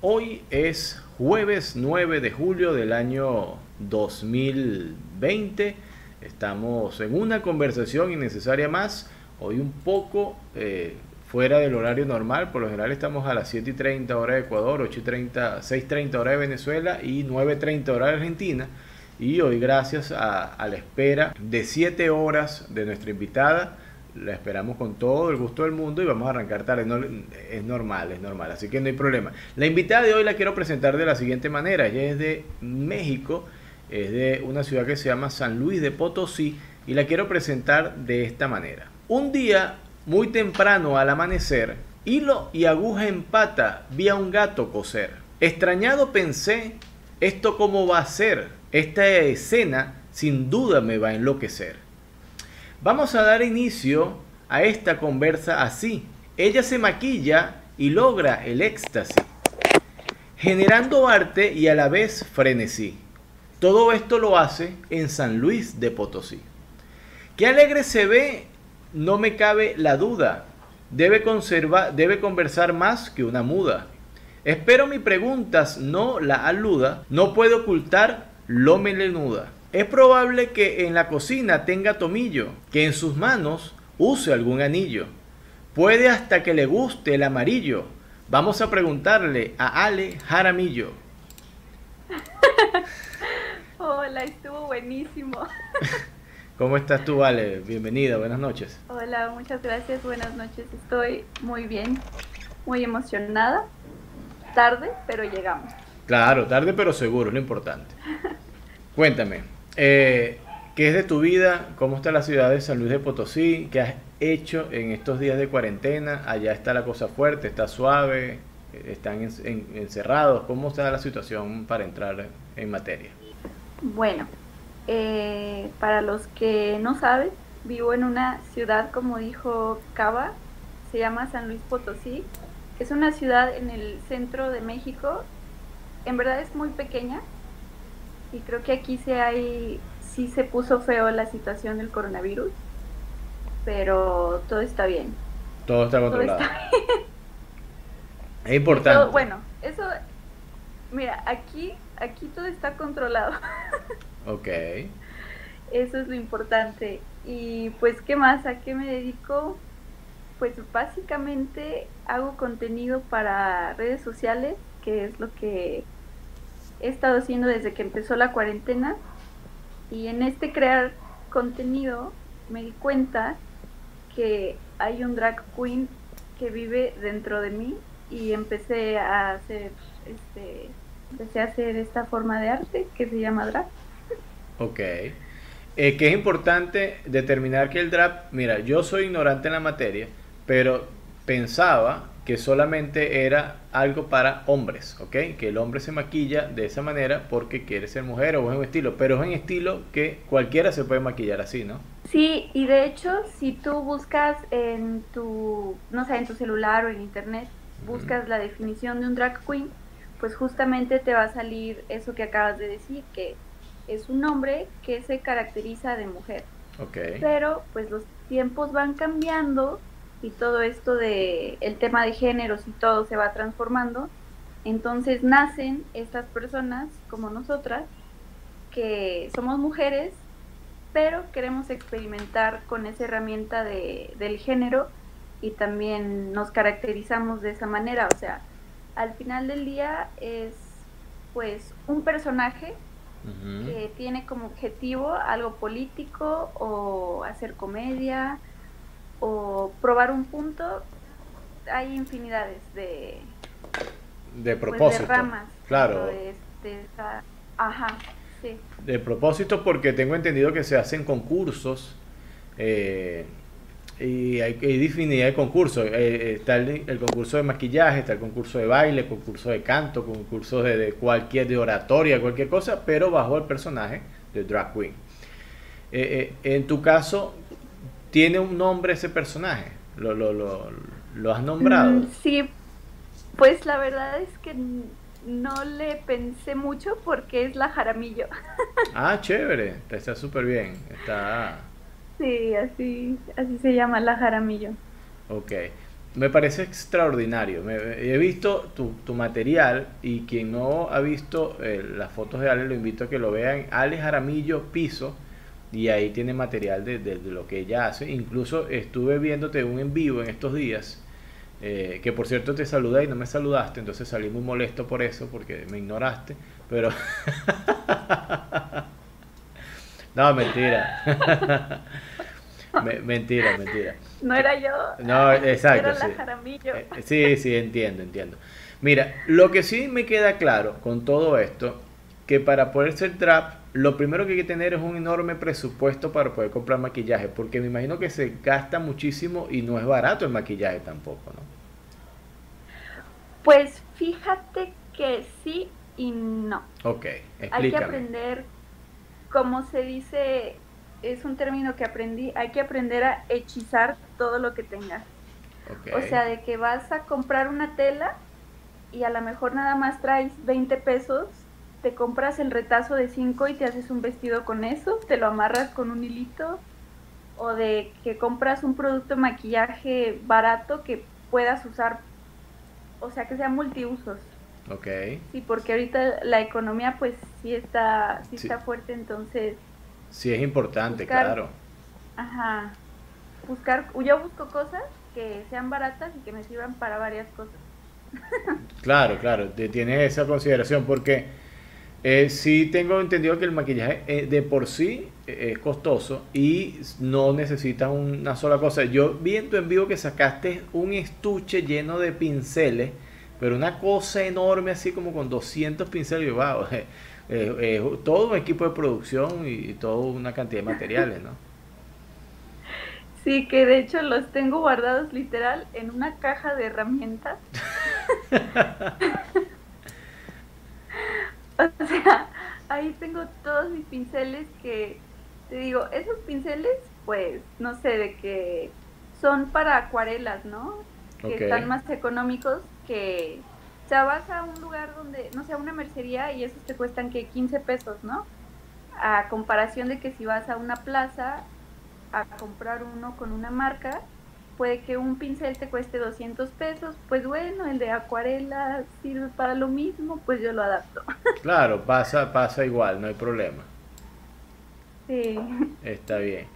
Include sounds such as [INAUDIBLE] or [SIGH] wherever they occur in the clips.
Hoy es jueves 9 de julio del año 2020. Estamos en una conversación innecesaria más. Hoy un poco eh, fuera del horario normal. Por lo general estamos a las 7 y 30 hora de Ecuador, 8 y 30, 6 y 30 hora de Venezuela y 9 y 30 hora de Argentina. Y hoy gracias a, a la espera de 7 horas de nuestra invitada la esperamos con todo el gusto del mundo y vamos a arrancar tarde. es normal, es normal, así que no hay problema. La invitada de hoy la quiero presentar de la siguiente manera. Ella es de México, es de una ciudad que se llama San Luis de Potosí y la quiero presentar de esta manera. Un día, muy temprano al amanecer, hilo y aguja en pata vi a un gato coser. Extrañado pensé, ¿esto cómo va a ser? Esta escena sin duda me va a enloquecer. Vamos a dar inicio a esta conversa así. Ella se maquilla y logra el éxtasis, generando arte y a la vez frenesí. Todo esto lo hace en San Luis de Potosí. Qué alegre se ve, no me cabe la duda. Debe, conservar, debe conversar más que una muda. Espero mi preguntas no la aluda, no puede ocultar lo melenuda. Es probable que en la cocina tenga tomillo, que en sus manos use algún anillo. Puede hasta que le guste el amarillo. Vamos a preguntarle a Ale Jaramillo. [LAUGHS] Hola, estuvo buenísimo. [LAUGHS] ¿Cómo estás tú, Ale? Bienvenida, buenas noches. Hola, muchas gracias, buenas noches. Estoy muy bien, muy emocionada. Tarde, pero llegamos. Claro, tarde pero seguro, lo importante. [LAUGHS] Cuéntame, eh, ¿Qué es de tu vida? ¿Cómo está la ciudad de San Luis de Potosí? ¿Qué has hecho en estos días de cuarentena? Allá está la cosa fuerte, está suave, están encerrados. ¿Cómo está la situación para entrar en materia? Bueno, eh, para los que no saben, vivo en una ciudad, como dijo Cava, se llama San Luis Potosí. Es una ciudad en el centro de México. En verdad es muy pequeña, y creo que aquí sí hay, sí se puso feo la situación del coronavirus, pero todo está bien. Todo está controlado. Es importante. bueno, eso, mira, aquí, aquí todo está controlado. [LAUGHS] ok. Eso es lo importante. Y pues, ¿qué más? ¿A qué me dedico? Pues básicamente hago contenido para redes sociales, que es lo que he estado haciendo desde que empezó la cuarentena y en este crear contenido me di cuenta que hay un drag queen que vive dentro de mí y empecé a hacer este empecé a hacer esta forma de arte que se llama drag. Ok. Eh, que es importante determinar que el drag, mira, yo soy ignorante en la materia, pero pensaba que solamente era algo para hombres, ¿ok? Que el hombre se maquilla de esa manera porque quiere ser mujer o es un estilo, pero es un estilo que cualquiera se puede maquillar así, ¿no? Sí, y de hecho, si tú buscas en tu, no sé, en tu celular o en internet, buscas la definición de un drag queen, pues justamente te va a salir eso que acabas de decir, que es un hombre que se caracteriza de mujer. Ok. Pero pues los tiempos van cambiando y todo esto de el tema de géneros y todo se va transformando, entonces nacen estas personas como nosotras que somos mujeres, pero queremos experimentar con esa herramienta de, del género y también nos caracterizamos de esa manera, o sea, al final del día es pues un personaje que tiene como objetivo algo político o hacer comedia o probar un punto, hay infinidades de, de pues, propósitos. ramas. Claro. De, ajá, sí. De propósito porque tengo entendido que se hacen concursos eh, y hay, hay, infinidad de concursos. Eh, está el, concurso de maquillaje, está el concurso de baile, concurso de canto, concurso de, de cualquier, de oratoria, cualquier cosa, pero bajo el personaje de drag queen. Eh, en tu caso, ¿Tiene un nombre ese personaje? ¿Lo, lo, lo, lo has nombrado? Mm, sí, pues la verdad es que no le pensé mucho porque es la Jaramillo. [LAUGHS] Ah, chévere, está súper bien. Está... Sí, así, así se llama la Jaramillo. Ok. me parece extraordinario. he visto tu, material y quien no ha visto eh, las fotos de Ale, lo invito a que lo vean. Ale Jaramillo Piso y ahí tiene material de, lo que ella hace. Incluso estuve viéndote un en vivo en estos días, eh, que por cierto te saludé y no me saludaste, entonces salí muy molesto por eso, porque me ignoraste, pero... [LAUGHS] no, mentira. [LAUGHS] mentira, mentira. No era yo. No, exacto. Era sí. Jaramillo. Eh, sí, sí, entiendo, entiendo. Mira, lo que sí me queda claro con todo esto, que para poder ser trap lo primero que hay que tener es un enorme presupuesto para poder comprar maquillaje, porque me imagino que se gasta muchísimo y no es barato el maquillaje tampoco, ¿no? Pues fíjate que sí y no. Ok, explícame. Hay que aprender, como se dice, es un término que aprendí, hay que aprender a hechizar todo lo que tengas. O sea, de que vas a comprar una tela y a lo mejor nada más traes 20 pesos te compras el retazo de 5 y te haces un vestido con eso, te lo amarras con un hilito, o de que compras un producto de maquillaje barato que puedas usar, o sea, que sea multiusos. Ok. Sí, porque ahorita la economía pues sí está, sí, está fuerte, entonces... Sí, es importante, claro. Ajá. Buscar, yo busco cosas que sean baratas y que me sirvan para varias cosas. claro, claro, tiene esa consideración porque eh, sí tengo entendido que el maquillaje eh, de por sí eh, es costoso y no necesitas una sola cosa. Yo vi en tu en vivo que sacaste un estuche lleno de pinceles, pero una cosa enorme así como con 200 pinceles. Wow, [LAUGHS] todo un equipo de producción y, toda una cantidad de materiales, ¿no? Sí, que de hecho los tengo guardados literal en una caja de herramientas. [LAUGHS] [LAUGHS] O sea, ahí tengo todos mis pinceles que, te digo, esos pinceles, pues, no sé, de que son para acuarelas, ¿no? Que están más económicos que, o sea, vas a un lugar donde, no sé, a una mercería y esos te cuestan que 15 pesos, ¿no? A comparación de que si vas a una plaza a comprar uno con una marca, puede que un pincel te cueste 200 pesos, pues bueno, el de acuarela sirve para lo mismo, pues yo lo adapto. [LAUGHS] Claro, pasa, pasa igual, no hay problema. Sí. Está bien.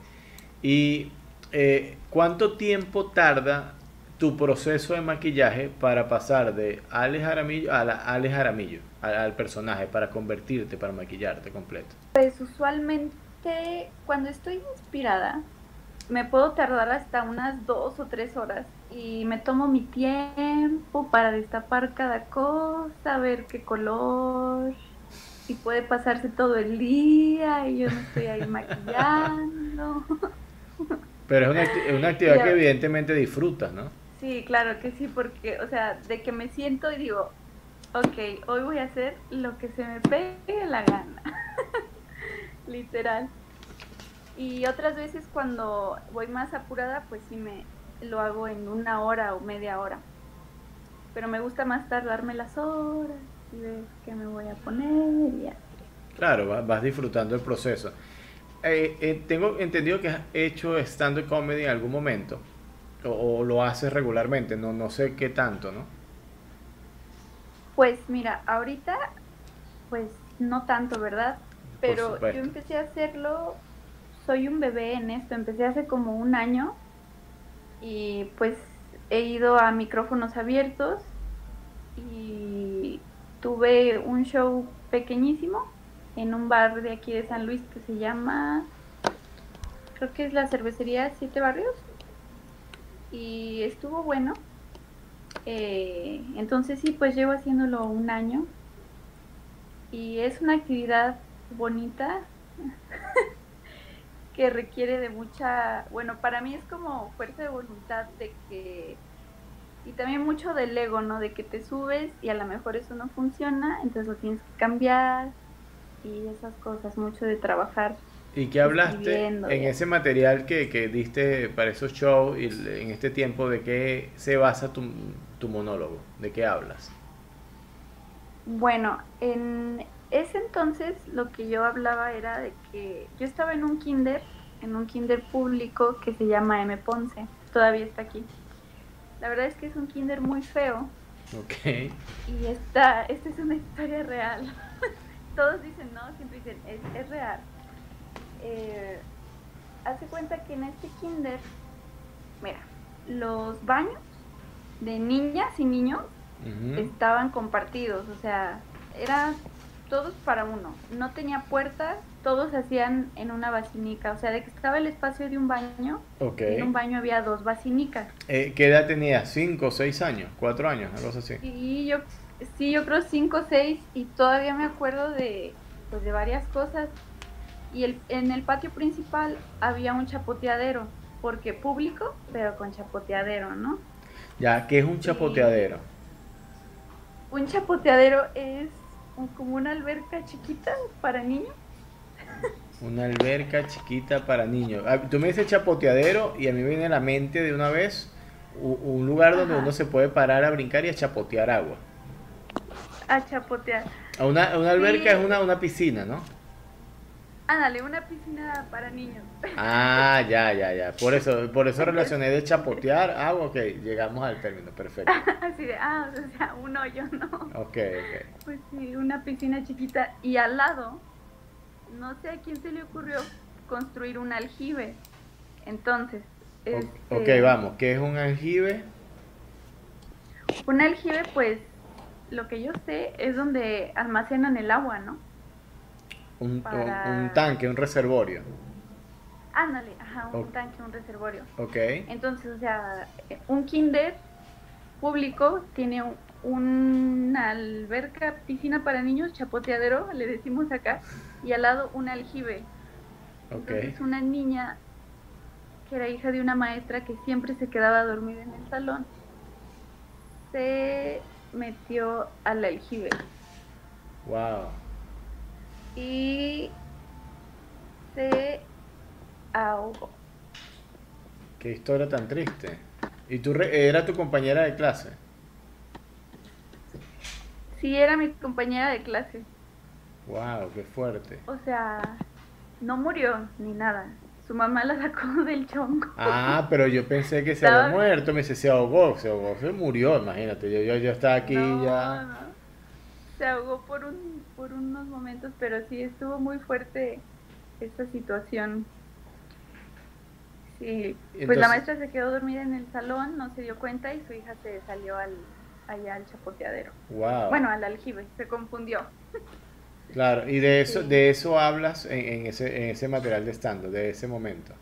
¿Y eh, cuánto tiempo tarda tu proceso de maquillaje para pasar de Alex Jaramillo a la Alex Jaramillo, al personaje, para convertirte, para maquillarte completo? Pues usualmente cuando estoy inspirada, me puedo tardar hasta unas dos o tres horas y me tomo mi tiempo para destapar cada cosa, ver qué color, y puede pasarse todo el día y yo no estoy ahí maquillando. [LAUGHS] Pero es una, una actividad que evidentemente disfrutas, ¿no? Sí, claro que sí, porque, o sea, de que me siento y digo, ok, hoy voy a hacer lo que se me pegue la gana. [LAUGHS] Literal. Y otras veces cuando voy más apurada, pues sí me lo hago en una hora o media hora. Pero me gusta más tardarme las horas y ver qué me voy a poner y ya. Claro, vas disfrutando el proceso. Eh, eh, tengo entendido que has hecho stand-up comedy en algún momento. O, lo haces regularmente, no, no sé qué tanto, ¿no? Pues mira, ahorita, pues no tanto, ¿verdad? Pero yo empecé a hacerlo soy un bebé en esto, empecé hace como un año y pues he ido a micrófonos abiertos y tuve un show pequeñísimo en un bar de aquí de San Luis que se llama, creo que es la cervecería Siete Barrios y estuvo bueno. Eh, entonces sí, pues llevo haciéndolo un año y es una actividad bonita. [LAUGHS] que requiere de mucha, bueno, para mí es como fuerza de voluntad de que, y también mucho del ego, ¿no? De que te subes y a lo mejor eso no funciona, entonces lo tienes que cambiar y esas cosas, mucho de trabajar. ¿Y qué hablaste en ese material que, que, diste para esos shows y en este tiempo? ¿De qué se basa tu, tu monólogo? ¿De qué hablas? Bueno, en ese entonces lo que yo hablaba era de que yo estaba en un kinder, en un kinder público que se llama M. Ponce, todavía está aquí. La verdad es que es un kinder muy feo. Ok. Y esta, esta es una historia real. [LAUGHS] Todos dicen, no, siempre dicen, es, es real. Eh, hace cuenta que en este kinder, mira, los baños de niñas y niños estaban compartidos, o sea, era todos para uno. No tenía puertas, todos hacían en una basinica, o sea, de que estaba el espacio de un baño, Ok. en un baño había dos basinicas. Eh, ¿Qué edad tenía? ¿Cinco, seis años? ¿Cuatro años? Algo así. Y yo, sí, yo creo cinco o seis y todavía me acuerdo de, pues, de varias cosas. Y el, en el patio principal había un chapoteadero, porque público, pero con chapoteadero, ¿no? Ya, ¿qué es un chapoteadero? Un chapoteadero es como una alberca chiquita para niños. Una alberca chiquita para niños. Ah, Tú me dices chapoteadero y a mí me viene a la mente de una vez un lugar donde Ajá. uno se puede parar a brincar y a chapotear agua. A chapotear. A Una, una alberca Sí. es una, una piscina, ¿no? Ándale, una piscina para niños. Ah, ya, ya, ya. Por eso, por eso relacioné de chapotear agua. Ok, llegamos al término, perfecto. [LAUGHS] Así de, ah, o sea, un hoyo, ¿no? Ok, ok. Pues sí, una piscina chiquita. Y al lado, no sé a quién se le ocurrió construir un aljibe. Entonces, este, Ok, vamos. ¿Qué es un aljibe? Un aljibe, pues, lo que yo sé es donde almacenan el agua, ¿no? Un, un- Para- un tanque, un reservorio. Ándale, ajá, un tanque, un reservorio. Ok. Entonces, o sea, un kinder público tiene un- una alberca, piscina para niños, chapoteadero, le decimos acá, y al lado un aljibe. Ok. Entonces, una niña que era hija de una maestra que siempre se quedaba dormida en el salón, se metió al aljibe Wow. Y se ahogó. Qué historia tan triste. ¿Y tú re- era tu compañera de clase? Sí, era mi compañera de clase. Wow, qué fuerte. O sea, no murió ni nada. Su mamá la sacó [LAUGHS] del chongo. Ah, pero yo pensé que se había muerto. Me dice, se ahogó, se ahogó, se murió, imagínate. Yo, yo, yo estaba aquí No, ya. no. Se ahogó por, un, por unos momentos, pero sí estuvo muy fuerte esta situación. Sí, pues la maestra se quedó dormida en el salón, no se dio cuenta y su hija se salió al, allá al chapoteadero. Wow. Bueno, al aljibe, se confundió. Claro, y de eso, Sí. de eso hablas en, en ese, en ese material de stand de ese momento.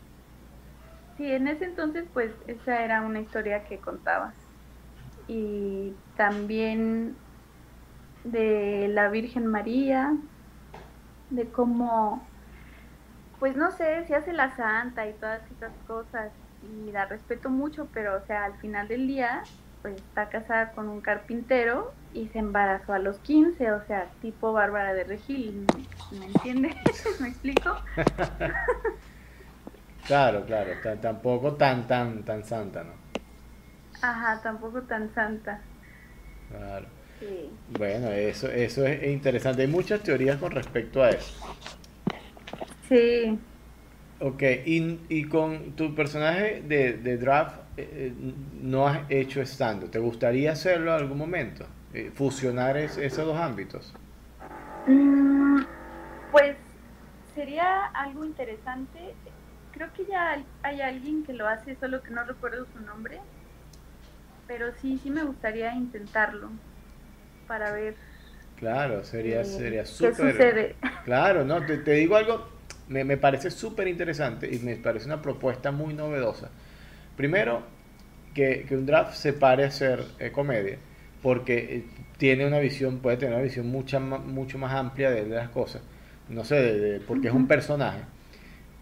Sí, en ese entonces pues esa era una historia que contaba. Y también de la Virgen María, de cómo, pues no sé, se hace la santa y todas esas cosas. Y la respeto mucho, pero o sea, al final del día pues está casada con un carpintero y se embarazó a los 15, o sea, tipo Bárbara de Regil, ¿me entiendes? [LAUGHS] ¿Me explico? [LAUGHS] Claro, claro, ta- tampoco tan, tan, tan santa, ¿no? Ajá, tampoco tan santa. Claro. Sí. Bueno, eso, eso es interesante. Hay muchas teorías con respecto a eso. Sí, Ok, y, y con tu personaje de, de draft, eh, eh, no has hecho stand ¿Te gustaría hacerlo en algún momento? Eh, fusionar es- esos dos ámbitos. Mm, pues sería algo interesante. Creo que ya hay alguien que lo hace, solo que no recuerdo su nombre. Pero sí, sí me gustaría intentarlo para ver Claro, sería, eh, sería qué súper. sucede. [LAUGHS] Claro, no, te, te digo algo, me, me parece súper interesante y me parece una propuesta muy novedosa. Primero, que, que un draft se pare a hacer eh, comedia, porque eh, tiene una visión, puede tener una visión mucha, mucho más amplia de, de las cosas, no sé, de- de- porque es un personaje.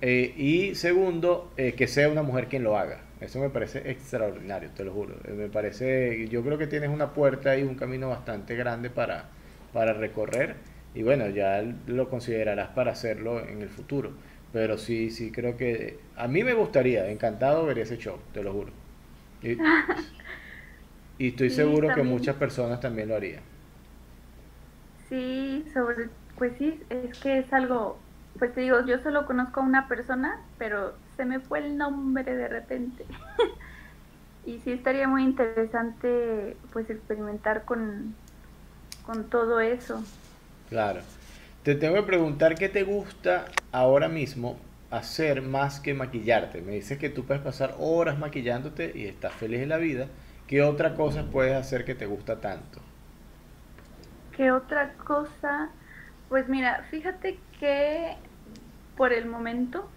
Eh, y segundo, eh, que sea una mujer quien lo haga. Eso me parece extraordinario, te lo juro. Eh, me parece, yo creo que tienes una puerta y un camino bastante grande para, para recorrer. Y bueno, ya lo considerarás para hacerlo en el futuro. Pero sí, sí, creo que a mí me gustaría, encantado ver ese show, te lo juro. Y, [LAUGHS] y estoy Sí, seguro que muchas personas también lo harían. Sí, sobre, pues sí, es que es algo, pues te digo, yo solo conozco a una persona, pero se me fue el nombre de repente. [LAUGHS] y sí estaría muy interesante pues experimentar con, con todo eso. Claro. Te tengo que preguntar qué te gusta ahora mismo hacer más que maquillarte. Me dices que tú puedes pasar horas maquillándote y estás feliz en la vida. ¿Qué otra cosa puedes hacer que te gusta tanto? ¿Qué otra cosa? Pues mira, fíjate que por el momento,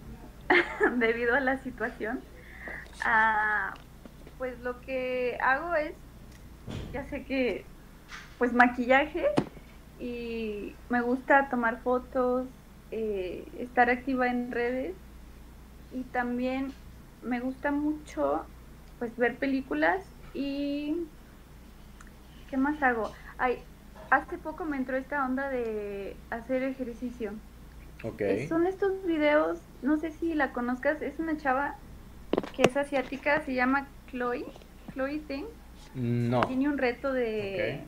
[LAUGHS] debido a la situación, ah, pues lo que hago es, ya sé que, pues maquillaje y me gusta tomar fotos, eh, estar activa en redes y también me gusta mucho pues ver películas y ¿qué más hago? Ay, hace poco me entró esta onda de hacer ejercicio. Okay. Son estos videos, no sé si la conozcas, es una chava que es asiática, se llama Chloe, Chloe Ting. No. Tiene un reto de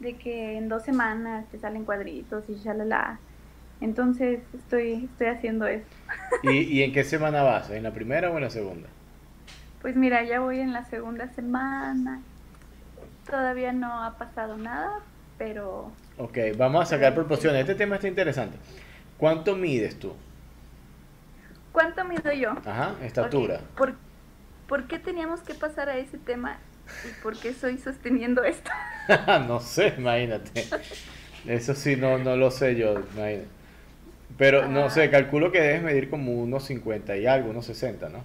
de que en dos semanas te salen cuadritos y la Entonces estoy estoy haciendo eso. ¿Y, ¿Y [LAUGHS] en qué semana vas? ¿En la primera o en la segunda? Pues mira, ya voy en la segunda semana. Todavía no ha pasado nada, pero... Ok, vamos a sacar proporciones. Este tema está interesante. ¿Cuánto mides tú? ¿Cuánto mido yo? Ajá, estatura. ¿Por, ¿Por qué teníamos que pasar a ese tema y por qué estoy sosteniendo esto? [LAUGHS] no sé, imagínate. Eso sí, no, no lo sé yo, imagínate. Pero no sé, ah. calculo que debes medir como unos 50 y algo, unos 60, ¿no?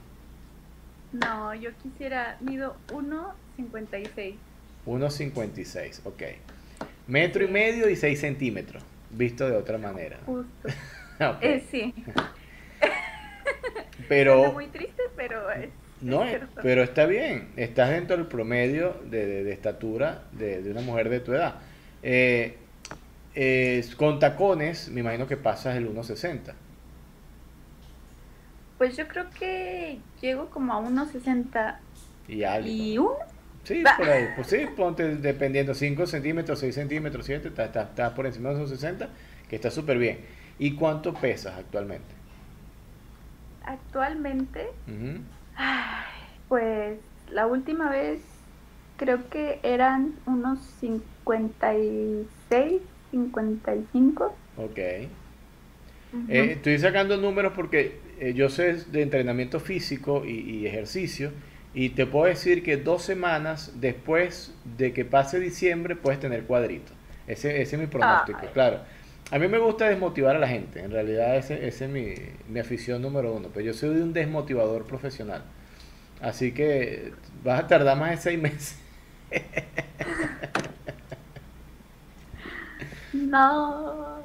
No, yo quisiera, mido 1,56. 1,56, ok. Metro y medio y 6 centímetros, visto de otra manera. Justo. [LAUGHS] eh, sí. [LAUGHS] pero... muy triste, pero es... No, pero está bien, estás dentro del promedio de, de, estatura de, de, una mujer de tu edad. Eh, con tacones, me imagino que pasas el 1,60. Pues yo creo que llego como a 1,60. Y algo. ¿Y un? Sí, por ahí. Pues sí, ponte dependiendo 5 centímetros, 6 centímetros, 7, estás está, por encima de esos 60, que está súper bien. ¿Y cuánto pesas actualmente? Actualmente, pues la última vez creo que eran unos 56, 55. Ok. eh, estoy sacando números porque eh, yo sé de entrenamiento físico y, ejercicio y te puedo decir que dos semanas después de que pase diciembre puedes tener cuadrito. Ese, ese es mi pronóstico, claro. A mí me gusta desmotivar a la gente, en realidad ese, ese es mi, mi afición número uno, pero yo soy un desmotivador profesional. Así que vas a tardar más de seis meses. [LAUGHS] No.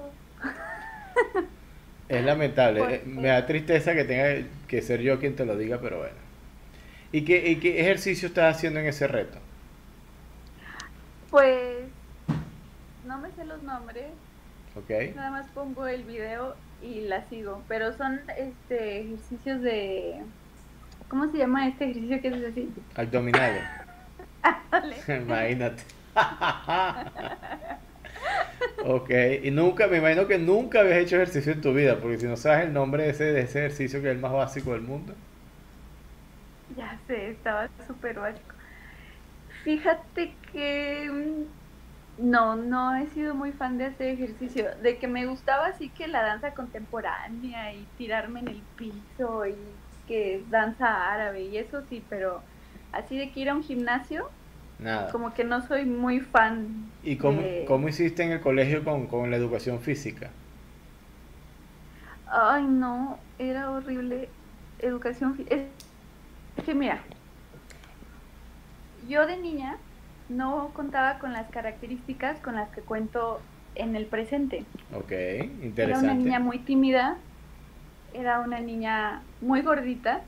Es lamentable. Eh, me da tristeza que tenga que ser yo quien te lo diga, pero bueno. ¿Y qué, y qué ejercicio estás haciendo en ese reto? Pues no me sé los nombres. Ok. Nada más pongo el video y la sigo. Pero son este ejercicios de. ¿Cómo se llama este ejercicio que es así? Abdominales. [LAUGHS] [LAUGHS] Imagínate. [LAUGHS] Ok, y nunca, me imagino que nunca habías hecho ejercicio en tu vida, porque si no sabes el nombre de ese, de ese ejercicio que es el más básico del mundo. Ya sé, estaba súper básico. Fíjate que mm, no, no he sido muy fan de hacer ejercicio. De que me gustaba así que la danza contemporánea y tirarme en el piso y que es danza árabe y eso sí, pero así de que ir a un gimnasio, Nada. Como que no soy muy fan. ¿Y cómo, cómo hiciste en el colegio con, con la educación física? Ay, no, era horrible. Educación física. Es que mira, yo de niña no contaba con las características con las que cuento en el presente. Ok, interesante. Era una niña muy tímida, era una niña muy gordita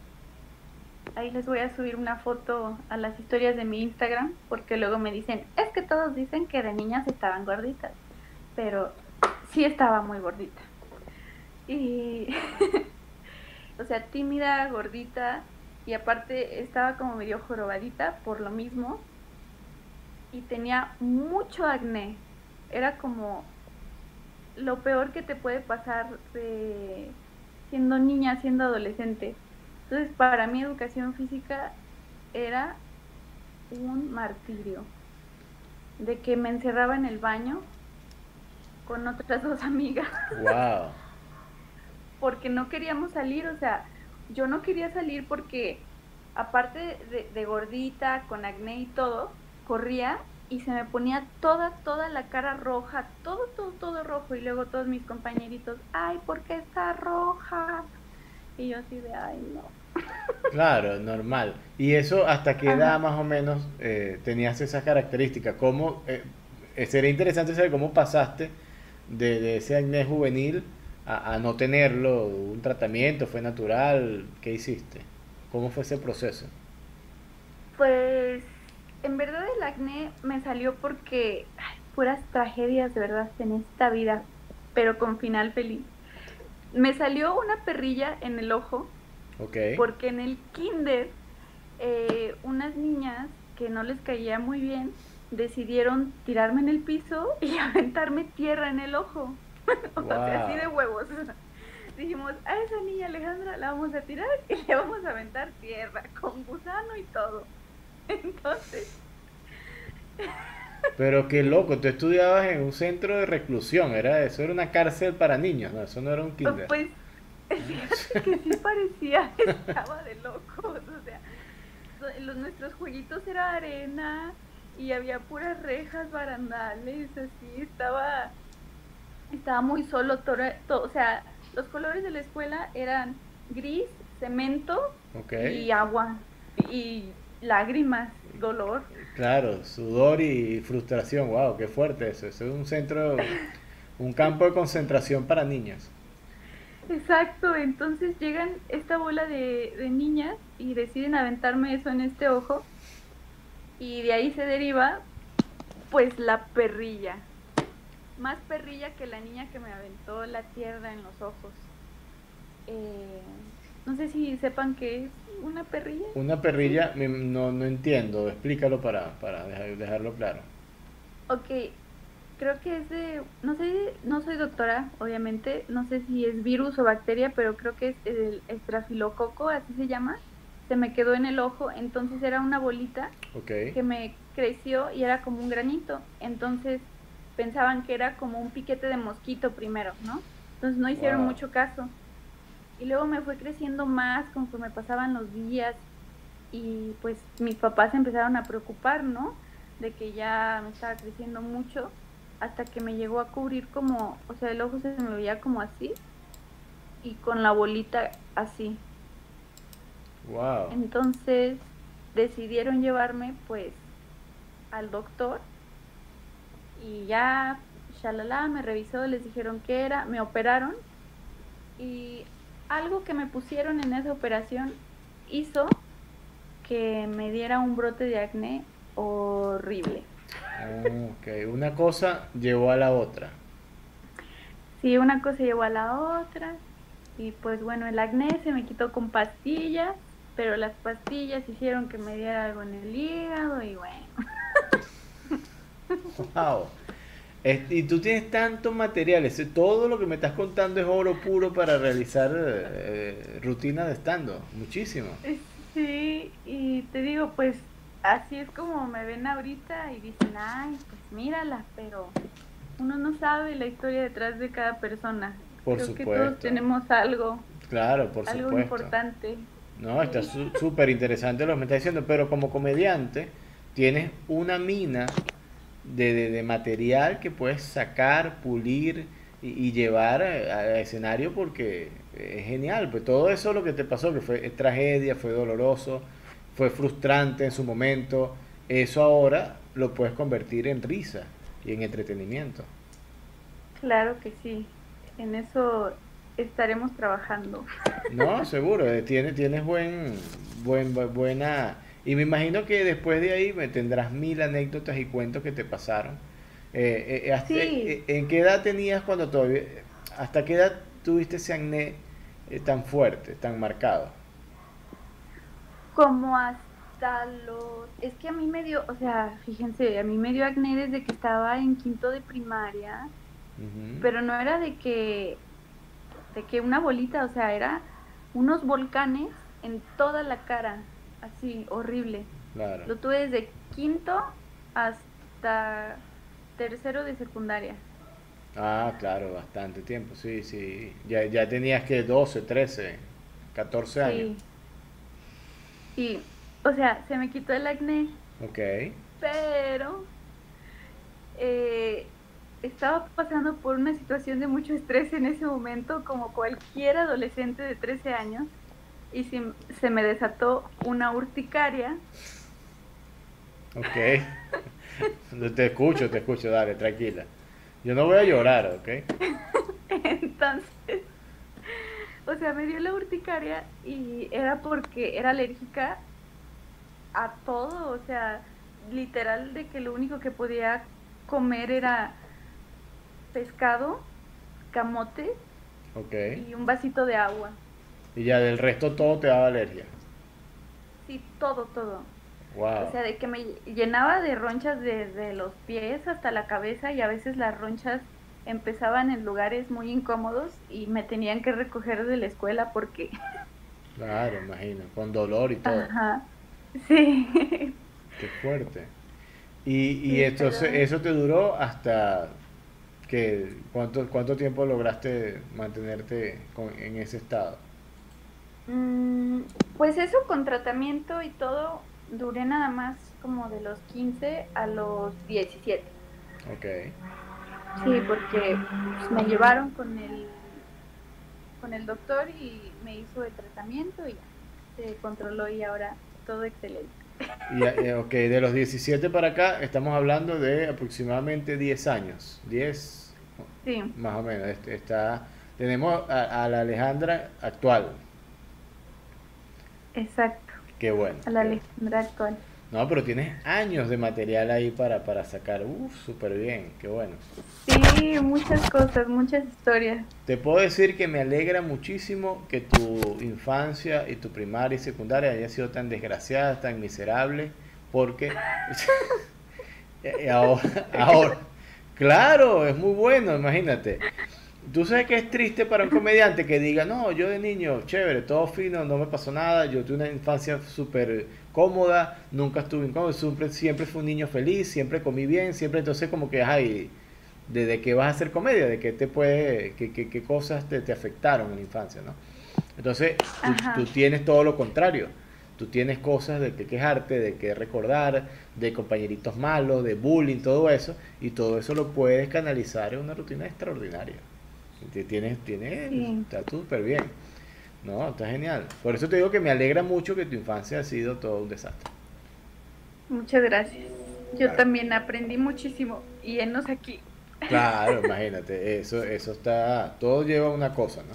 Ahí les voy a subir una foto a las historias de mi Instagram, porque luego me dicen, es que todos dicen que de niñas estaban gorditas, pero sí estaba muy gordita. Y, [LAUGHS] o sea, tímida, gordita, y aparte estaba como medio jorobadita por lo mismo, y tenía mucho acné. Era como lo peor que te puede pasar siendo niña, siendo adolescente entonces, para mí educación física era un martirio. De que me encerraba en el baño con otras dos [LAUGHS] amigas. Wow. porque no queríamos salir, o sea, yo no quería salir porque aparte de, de gordita, con acné y todo, corría y se me ponía toda, toda la cara roja, todo, todo, todo rojo. Y luego todos mis compañeritos, ay, ¿por qué está roja? Y yo así de, ay, no. [LAUGHS] Claro, normal. ¿Y eso hasta qué edad más o menos eh, tenías esas características? ¿Cómo, eh, eh, sería interesante saber cómo pasaste de, de ese acné juvenil a, a no tenerlo? ¿Un tratamiento? ¿Fue natural? ¿Qué hiciste? ¿Cómo fue ese proceso? Pues en verdad el acné me salió porque ay, puras tragedias de verdad en esta vida, pero con final feliz. Me salió una perrilla en el ojo porque en el kinder eh, unas niñas que no les caía muy bien decidieron tirarme en el piso y [LAUGHS] aventarme tierra en el ojo. [LAUGHS] o sea, así de huevos. [LAUGHS] Dijimos, a esa niña Alejandra la vamos a tirar y le vamos a aventar tierra con gusano y todo. [LAUGHS] Entonces, Pero qué loco, tú estudiabas en un centro de reclusión, era eso era una cárcel para niños, no, eso no era un kinder. pues fíjate que sí parecía, estaba de locos, o sea, los, nuestros jueguitos era arena y había puras rejas, barandales, así, estaba, estaba muy solo, todo, todo, o sea, los colores de la escuela eran gris, cemento y agua y lágrimas, dolor. Claro, sudor y frustración, wow, qué fuerte eso. Eso es un centro, un campo de concentración para niños. Exacto, entonces llegan esta bola de, de niñas y deciden aventarme eso en este ojo y de ahí se deriva pues la perrilla. Más perrilla que la niña que me aventó la tierra en los ojos. Eh, no sé si sepan qué es una perrilla. Una perrilla, me- no, no entiendo, explícalo para, para dejar- dejarlo claro. Ok, creo que es de, no sé, no soy doctora, obviamente, no sé si es virus o bacteria, pero creo que es el estrafilococo, así se llama. Se me quedó en el ojo, entonces era una bolita que me creció y era como un granito. Entonces pensaban que era como un piquete de mosquito primero, ¿no? Entonces no hicieron Wow. mucho caso. Y luego me fue creciendo más conforme pasaban los días y pues mis papás empezaron a preocupar, ¿no? De que ya me estaba creciendo mucho hasta que me llegó a cubrir como, o sea, el ojo se me veía como así y con la bolita así. wow. Entonces decidieron llevarme pues al doctor y ya, shalala, me revisó, les dijeron qué era, me operaron y algo que me pusieron en esa operación hizo que me diera un brote de acné horrible. Ah, ok, una cosa llevó a la otra. Sí, una cosa llevó a la otra y pues bueno, el acné se me quitó con pastillas, pero las pastillas hicieron que me diera algo en el hígado y bueno. [LAUGHS] [LAUGHS] Wow. Y tú tienes tantos materiales, eh, todo lo que me estás contando es oro puro para realizar eh, rutina de estando, muchísimo. Sí, y te digo, pues así es como me ven ahorita y dicen, ay, pues mírala, pero uno no sabe la historia detrás de cada persona. Por Creo que supuesto. todos tenemos algo, Claro, por algo supuesto. importante. No, está su- súper interesante lo que me está diciendo, pero como comediante tienes una mina de, de- de material que puedes sacar, pulir y, y llevar a- al escenario porque es genial. Pues todo eso lo que te pasó, que fue tragedia, fue doloroso, fue frustrante en su momento, eso ahora lo puedes convertir en risa y en entretenimiento. Claro que sí, en eso estaremos trabajando. No, seguro, eh, tienes, tienes buen, buen, bu- buena... Y me imagino que después de ahí me tendrás mil anécdotas y cuentos que te pasaron. Eh, eh, hasta- Sí. eh, ¿En qué edad tenías cuando todavía... ¿Hasta qué edad tuviste ese acné eh, tan fuerte, tan marcado? Como hasta los... Es que a mí me dio, o sea, fíjense, a mí me dio acné desde que estaba en quinto de primaria, pero no era de que, de que una bolita, o sea, era unos volcanes en toda la cara. Así, horrible. Claro. Lo tuve desde quinto hasta tercero de secundaria. Ah, claro, bastante tiempo, sí, sí. Ya, ya tenías que 12, 13, 14 años. Sí. Y, o sea, se me quitó el acné, Ok, pero eh, estaba pasando por una situación de mucho estrés en ese momento, como cualquier adolescente de 13 años, y se, se me desató una urticaria. ok. [LAUGHS] Te escucho, te escucho, dale, tranquila. Yo no voy a llorar, ¿ok? [LAUGHS] Entonces, o sea, me dio la urticaria y era porque era alérgica a todo, o sea, literal de que lo único que podía comer era pescado, camote Ok. y un vasito de agua. Y ya del resto todo te daba alergia. Sí, todo, todo. Wow. O sea, de que me llenaba de ronchas desde los pies hasta la cabeza y a veces las ronchas empezaban en lugares muy incómodos y me tenían que recoger de la escuela porque... [LAUGHS] Claro, imagino, con dolor y todo. Ajá. Sí. Qué fuerte. Y, y Sí, pero- eso te duró hasta que cuánto cuánto tiempo lograste mantenerte con- en ese estado. Mm, pues eso con tratamiento y todo duré nada más como de los 15 a los 17. Ok. Sí, porque pues, me llevaron con el con el doctor y me hizo el tratamiento y ya, se controló y ahora todo excelente. Y, eh, ok, de los 17 para acá estamos hablando de aproximadamente 10 años. 10 Sí, más o menos. Está, tenemos a, a la Alejandra actual. Exacto, Qué bueno. a la Alejandra actual. No, pero tienes años de material ahí para, para sacar. Uf, súper bien, qué bueno. Sí, muchas cosas, muchas historias. Te puedo decir que me alegra muchísimo que tu infancia y tu primaria y secundaria haya sido tan desgraciada, tan miserable, porque [LAUGHS] ahora, ahora, claro, es muy bueno, imagínate. Tú sabes que es triste para un comediante que diga, no, yo de niño, chévere, todo fino, no me pasó nada, yo tuve una infancia súper cómoda, nunca estuve incómodo, siempre, siempre fui un niño feliz, siempre comí bien, siempre entonces como que, ay, ¿de, de qué vas a hacer comedia? ¿De qué te puede, qué, qué- qué cosas te, te afectaron en la infancia, no? Entonces, tú, tú tienes todo lo contrario. Tú tienes cosas de que quejarte, de que recordar, de compañeritos malos, de bullying, todo eso, y todo eso lo puedes canalizar en una rutina extraordinaria. Tienes, tienes, Sí. está súper bien. No, está genial. Por eso te digo que me alegra mucho que tu infancia ha sido todo un desastre. Muchas gracias. Yo Claro. también aprendí muchísimo y enos aquí. Claro, [LAUGHS] imagínate, eso, eso está, todo lleva a una cosa, ¿no?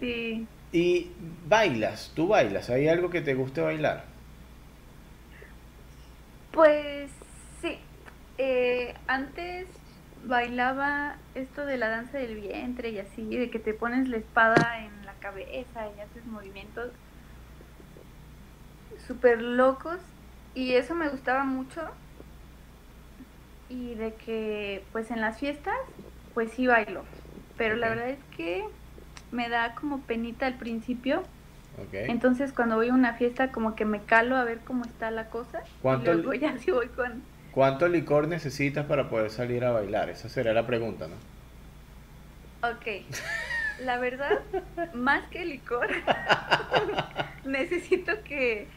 Sí, Y bailas, tú bailas, ¿hay algo que te guste bailar? Pues sí, eh, antes bailaba esto de la danza del vientre y así, de que te pones la espada en la cabeza y haces movimientos súper locos y eso me gustaba mucho. Y de que pues en las fiestas pues sí bailo, pero la verdad es que me da como penita al principio, entonces cuando voy a una fiesta como que me calo a ver cómo está la cosa. Y ¿Cuánto luego li- [LAUGHS] ya sí voy con ¿Cuánto licor necesitas para poder salir a bailar? Esa sería la pregunta, ¿no? Ok, la verdad, más que licor, [LAUGHS] necesito que,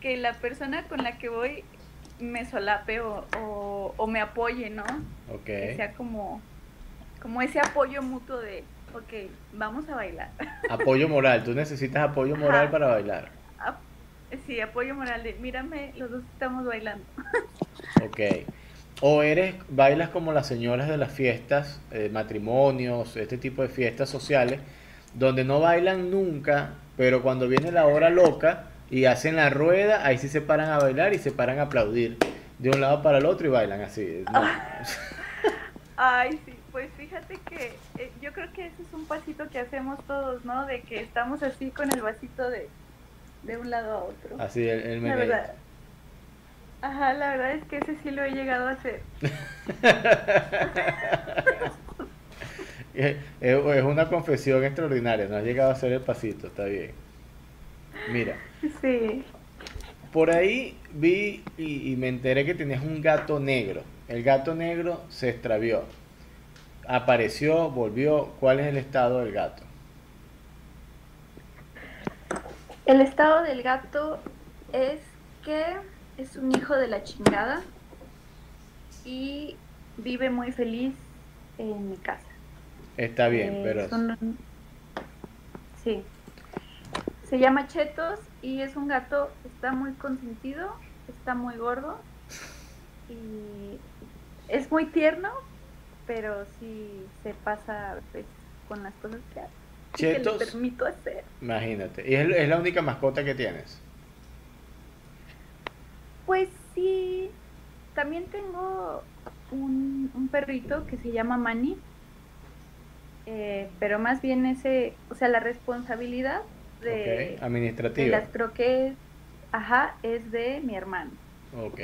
que la persona con la que voy me solape o, o, o me apoye, ¿no? Ok. Que sea como, como ese apoyo mutuo de, ok, vamos a bailar. Apoyo moral, tú necesitas apoyo moral Ajá. para bailar. Sí, apoyo moral de, mírame, los dos estamos bailando. [LAUGHS] Ok. O eres, bailas como las señoras de las fiestas, eh, matrimonios, este tipo de fiestas sociales, donde no bailan nunca, pero cuando viene la hora loca y hacen la rueda, ahí sí se paran a bailar y se paran a aplaudir de un lado para el otro y bailan así. ¿no? [LAUGHS] Ay, sí, pues fíjate que eh, yo creo que ese es un pasito que hacemos todos, ¿no? De que estamos así con el vasito de, de un lado a otro. Así el, el La verdad. Ajá, la verdad es que ese sí lo he llegado a hacer. Es [LAUGHS] es una confesión extraordinaria, no has llegado a hacer el pasito, está bien. Mira. Sí. Por ahí vi y, y me enteré que tenías un gato negro. El gato negro se extravió. Apareció, volvió. ¿Cuál es el estado del gato? El estado del gato es que es un hijo de la chingada y vive muy feliz en mi casa. Está bien, Eh, pero... Sí. Se llama Chetos y es un gato, está muy consentido, está muy gordo y es muy tierno, pero sí se pasa veces con las cosas que hace. Y que le Chetos, permito hacer. imagínate. Y es, es la única mascota que tienes. Pues sí, también tengo un, un perrito que se llama Manny, eh, pero más bien ese, o sea, la responsabilidad de, ok. de Administrativa. las croquetas, ajá, es de mi hermano, Ok.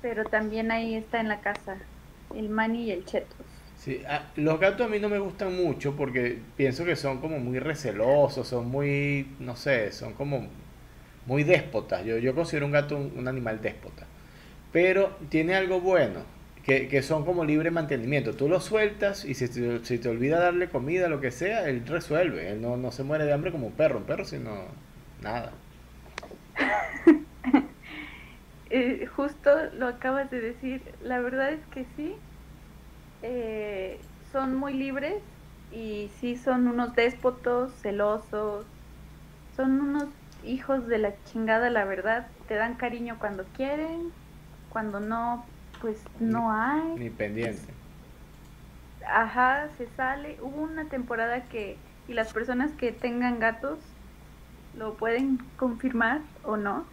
pero también ahí está en la casa el Manny y el Chetos. Sí, ah, los gatos a mí no me gustan mucho porque pienso que son como muy recelosos, son muy, no sé, son como muy déspotas. Yo, yo considero un gato un, animal déspota. Pero tiene algo bueno, que, que son como libre mantenimiento. Tú lo sueltas y si te, si te olvida darle comida, lo que sea, él resuelve. Él no, no se muere de hambre como un perro. Un perro, sino nada. [LAUGHS] Eh, justo lo acabas de decir, la verdad es que sí, eh, son muy libres y sí son unos déspotos, celosos, son unos hijos de la chingada, la verdad, te dan cariño cuando quieren, cuando no, pues no hay. Ni pendiente. Ajá, se sale. Hubo una temporada que, y las personas que tengan gatos lo pueden confirmar o no,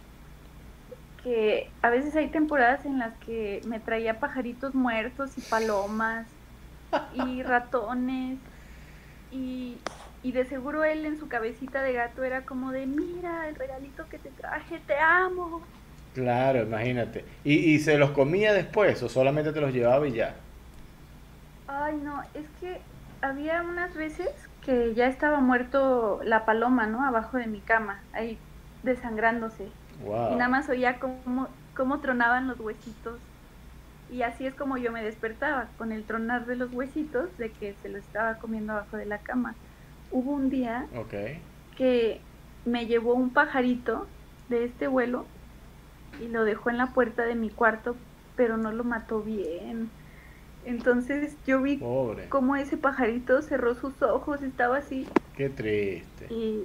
que a veces hay temporadas en las que me traía pajaritos muertos y palomas y [LAUGHS] ratones y, y de seguro él en su cabecita de gato era como de, mira, el regalito que te traje, te amo. Claro, imagínate. ¿Y, y se los comía después o solamente te los llevaba y ya? Ay, no, es que había unas veces que ya estaba muerto la paloma, ¿no? Abajo de mi cama, ahí desangrándose. Wow. Y nada más oía cómo, cómo tronaban los huesitos. Y así es como yo me despertaba, con el tronar de los huesitos de que se lo estaba comiendo abajo de la cama. Hubo un día que me llevó un pajarito de este vuelo y lo dejó en la puerta de mi cuarto, pero no lo mató bien. Entonces yo vi Pobre. cómo ese pajarito cerró sus ojos, estaba así Qué triste. y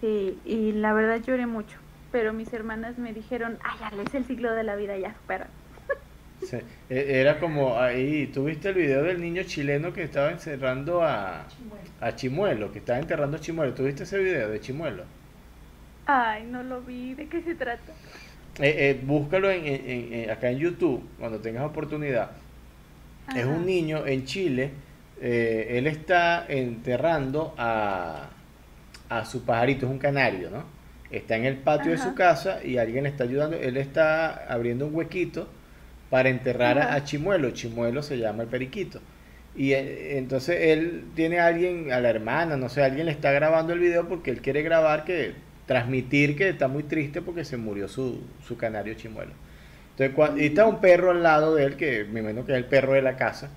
sí, y la verdad lloré mucho. Pero mis hermanas me dijeron, ay, ya es el ciclo de la vida, ya supera. [LAUGHS] Sí, e- Era como ahí, ¿tuviste el video del niño chileno que estaba encerrando a, a Chimuelo, que estaba enterrando a Chimuelo? ¿Tuviste ese video de Chimuelo? Ay, no lo vi, ¿de qué se trata? Eh, eh, búscalo en, en- en- en- acá en YouTube cuando tengas oportunidad. Es un niño en Chile, eh, él está enterrando a, a su pajarito, es un canario, ¿no? Está en el patio de su casa y alguien le está ayudando, él está abriendo un huequito para enterrar a, Ajá. a Chimuelo, Chimuelo se llama el periquito. Y eh, entonces él tiene a alguien, a la hermana, no sé, alguien le está grabando el video porque él quiere grabar que, transmitir que está muy triste porque se murió su, su canario Chimuelo. Entonces, y está un perro al lado de él, que me imagino que es el perro de la casa,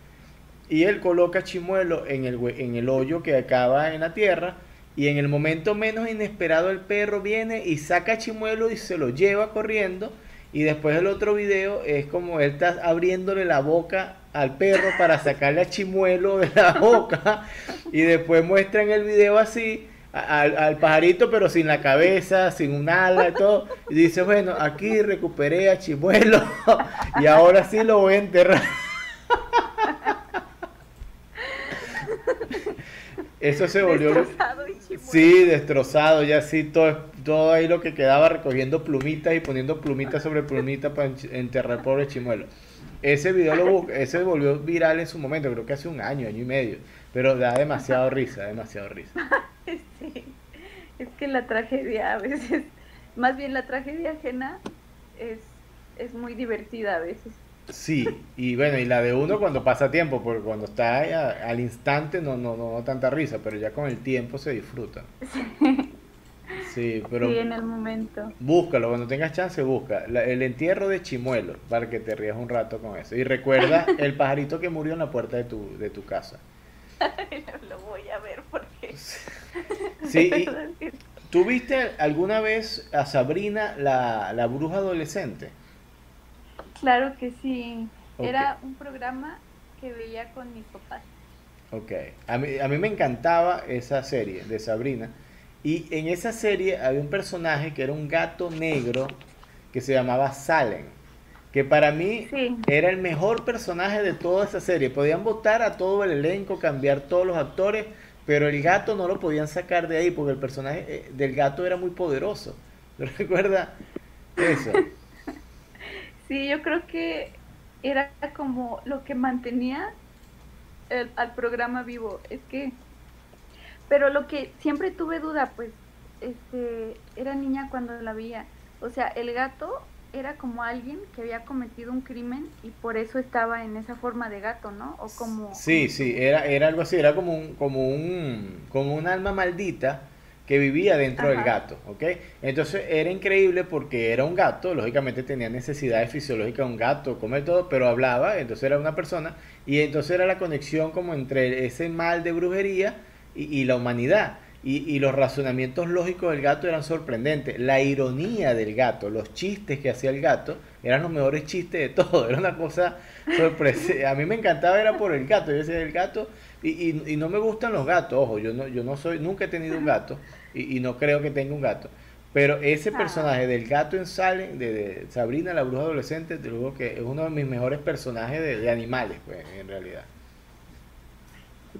y él coloca a Chimuelo en el, en el hoyo que acaba en la tierra, y en el momento menos inesperado el perro viene y saca a Chimuelo y se lo lleva corriendo, y después el otro video es como él está abriéndole la boca al perro para sacarle a Chimuelo de la [LAUGHS] boca, y después muestran el video así, al, al pajarito pero sin la cabeza, sin un ala y todo. Y dice, bueno, aquí recuperé a Chimuelo [LAUGHS] y ahora sí lo voy a enterrar. [LAUGHS] Eso se volvió... Destrozado y chimuelo. Sí, destrozado, ya sí, todo, todo ahí lo que quedaba recogiendo plumitas y poniendo plumitas sobre plumitas para enterrar pobre chimuelo. Ese video lo ese volvió viral en su momento, creo que hace un año, año y medio, pero da demasiado risa, demasiado risa. [LAUGHS] Sí, es que la tragedia a veces, más bien la tragedia ajena es, es muy divertida a veces. Sí, y bueno, y la de uno cuando pasa tiempo, porque cuando está a- al instante no, no, no, no tanta risa, pero ya con el tiempo se disfruta. Sí, pero... Sí, en el momento. Búscalo, cuando tengas chance, busca. el entierro de Chimuelo, para que te rías un rato con eso. Y recuerda [LAUGHS] el pajarito que murió en la puerta de tu, de tu casa. Lo voy a ver porque... Sí, [LAUGHS] ¿tú viste alguna vez a Sabrina, la, la bruja adolescente? Claro que sí. Era un programa que veía con mis papás. Ok. A mí, a mí me encantaba esa serie de Sabrina. Y en esa serie había un personaje que era un gato negro que se llamaba Salem. Que para mí era el mejor personaje de toda esa serie. Podían votar a todo el elenco, cambiar todos los actores, pero el gato no lo podían sacar de ahí porque el personaje eh, del gato era muy poderoso. [LAUGHS] ¿Recuerda eso? Sí, yo creo que era como lo que mantenía al programa vivo. Es que, pero lo que siempre tuve duda, pues, este, era niña cuando la veía. O sea, el gato era como alguien que había cometido un crimen y por eso estaba en esa forma de gato, ¿no? O como Sí, sí, era era algo así, era como un como un como un alma maldita que vivía dentro del gato, ¿ok? Entonces era increíble porque era un gato, lógicamente tenía necesidades fisiológicas, un gato, comer todo, pero hablaba, entonces era una persona, y entonces era la conexión como entre ese mal de brujería y, la humanidad. Y, y, los razonamientos lógicos del gato eran sorprendentes. La ironía del gato, los chistes que hacía el gato, eran los mejores chistes de todo. [LAUGHS] Era una cosa sorpresiva. A mí me encantaba, era por el gato. Yo decía, el gato y, y, no me gustan los gatos, ojo, yo no, yo no soy, nunca he tenido un gato y, no creo que tenga un gato. Pero ese ah. personaje del gato en Salem, de, Sabrina la bruja adolescente, te digo que es uno de mis mejores personajes de, animales, pues, en realidad.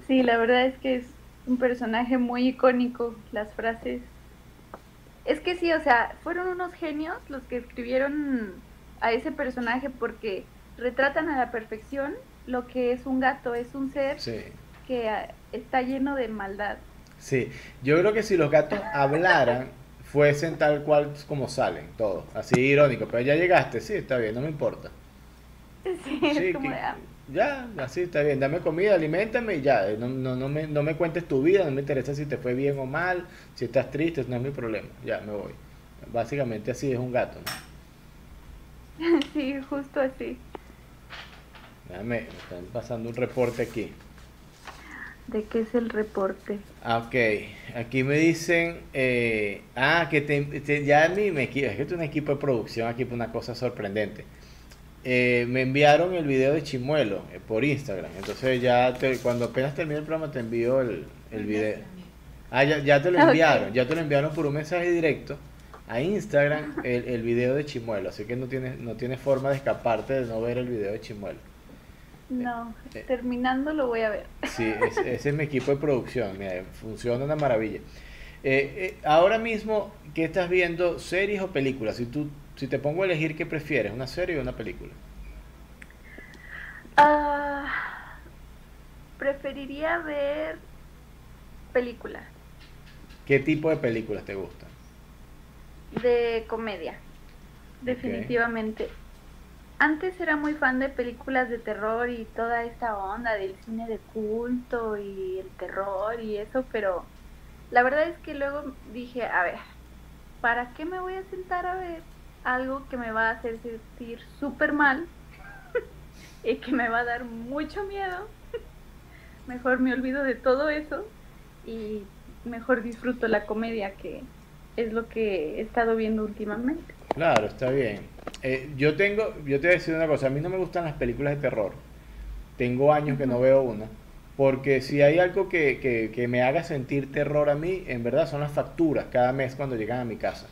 Sí, la verdad es que es un personaje muy icónico, las frases. Es que sí, o sea, fueron unos genios los que escribieron a ese personaje porque retratan a la perfección lo que es un gato, es un ser sí que ah, está lleno de maldad. Sí, yo creo que si los gatos hablaran, fuesen tal cual como salen, todos, así irónico, pero ya llegaste, sí, está bien, no me importa. [LAUGHS] Sí, es como ah. ya, así está bien, dame comida, alimentame y ya, no, no, no, me, no me cuentes tu vida, no me interesa si te fue bien o mal, si estás triste, no es mi problema, ya, me voy. Básicamente así es un gato, ¿no? [LAUGHS] Sí, justo así. Déjame, me están pasando un reporte aquí. ¿De qué es el reporte? Ah, ok, aquí me dicen, eh, ah, que te, ya me es que es un equipo de producción aquí una cosa sorprendente. Eh, me enviaron el video de Chimuelo eh, por Instagram, entonces ya cuando apenas termine el programa te envío el, el video. Ah, ya, ya te lo enviaron, ya te lo enviaron por un mensaje directo a Instagram el, el video de Chimuelo, así que no tienes, no tienes forma de escaparte de no ver el video de Chimuelo. No, eh, terminando lo voy a ver. Sí, ese, es mi equipo de producción, funciona una maravilla. Eh, eh, ahora mismo, ¿qué estás viendo? ¿Series o películas? Si, tú, si te pongo a elegir, ¿qué prefieres? ¿Una serie o una película? Ah, preferiría ver películas. ¿Qué tipo de películas te gustan? De comedia, definitivamente antes era muy fan de películas de terror y toda esta onda del cine de culto y el terror y eso, pero la verdad es que luego dije, a ver, ¿para qué me voy a sentar a ver algo que me va a hacer sentir súper mal [LAUGHS] y que me va a dar mucho miedo? [LAUGHS] mejor me olvido de todo eso y mejor disfruto la comedia que es lo que he estado viendo últimamente. Claro, está bien. Eh, yo tengo, yo te voy a decir una cosa, a mí no me gustan las películas de terror. Tengo años que no veo una. Porque si hay algo que, que, que, me haga sentir terror a mí, en verdad son las facturas cada mes cuando llegan a mi casa.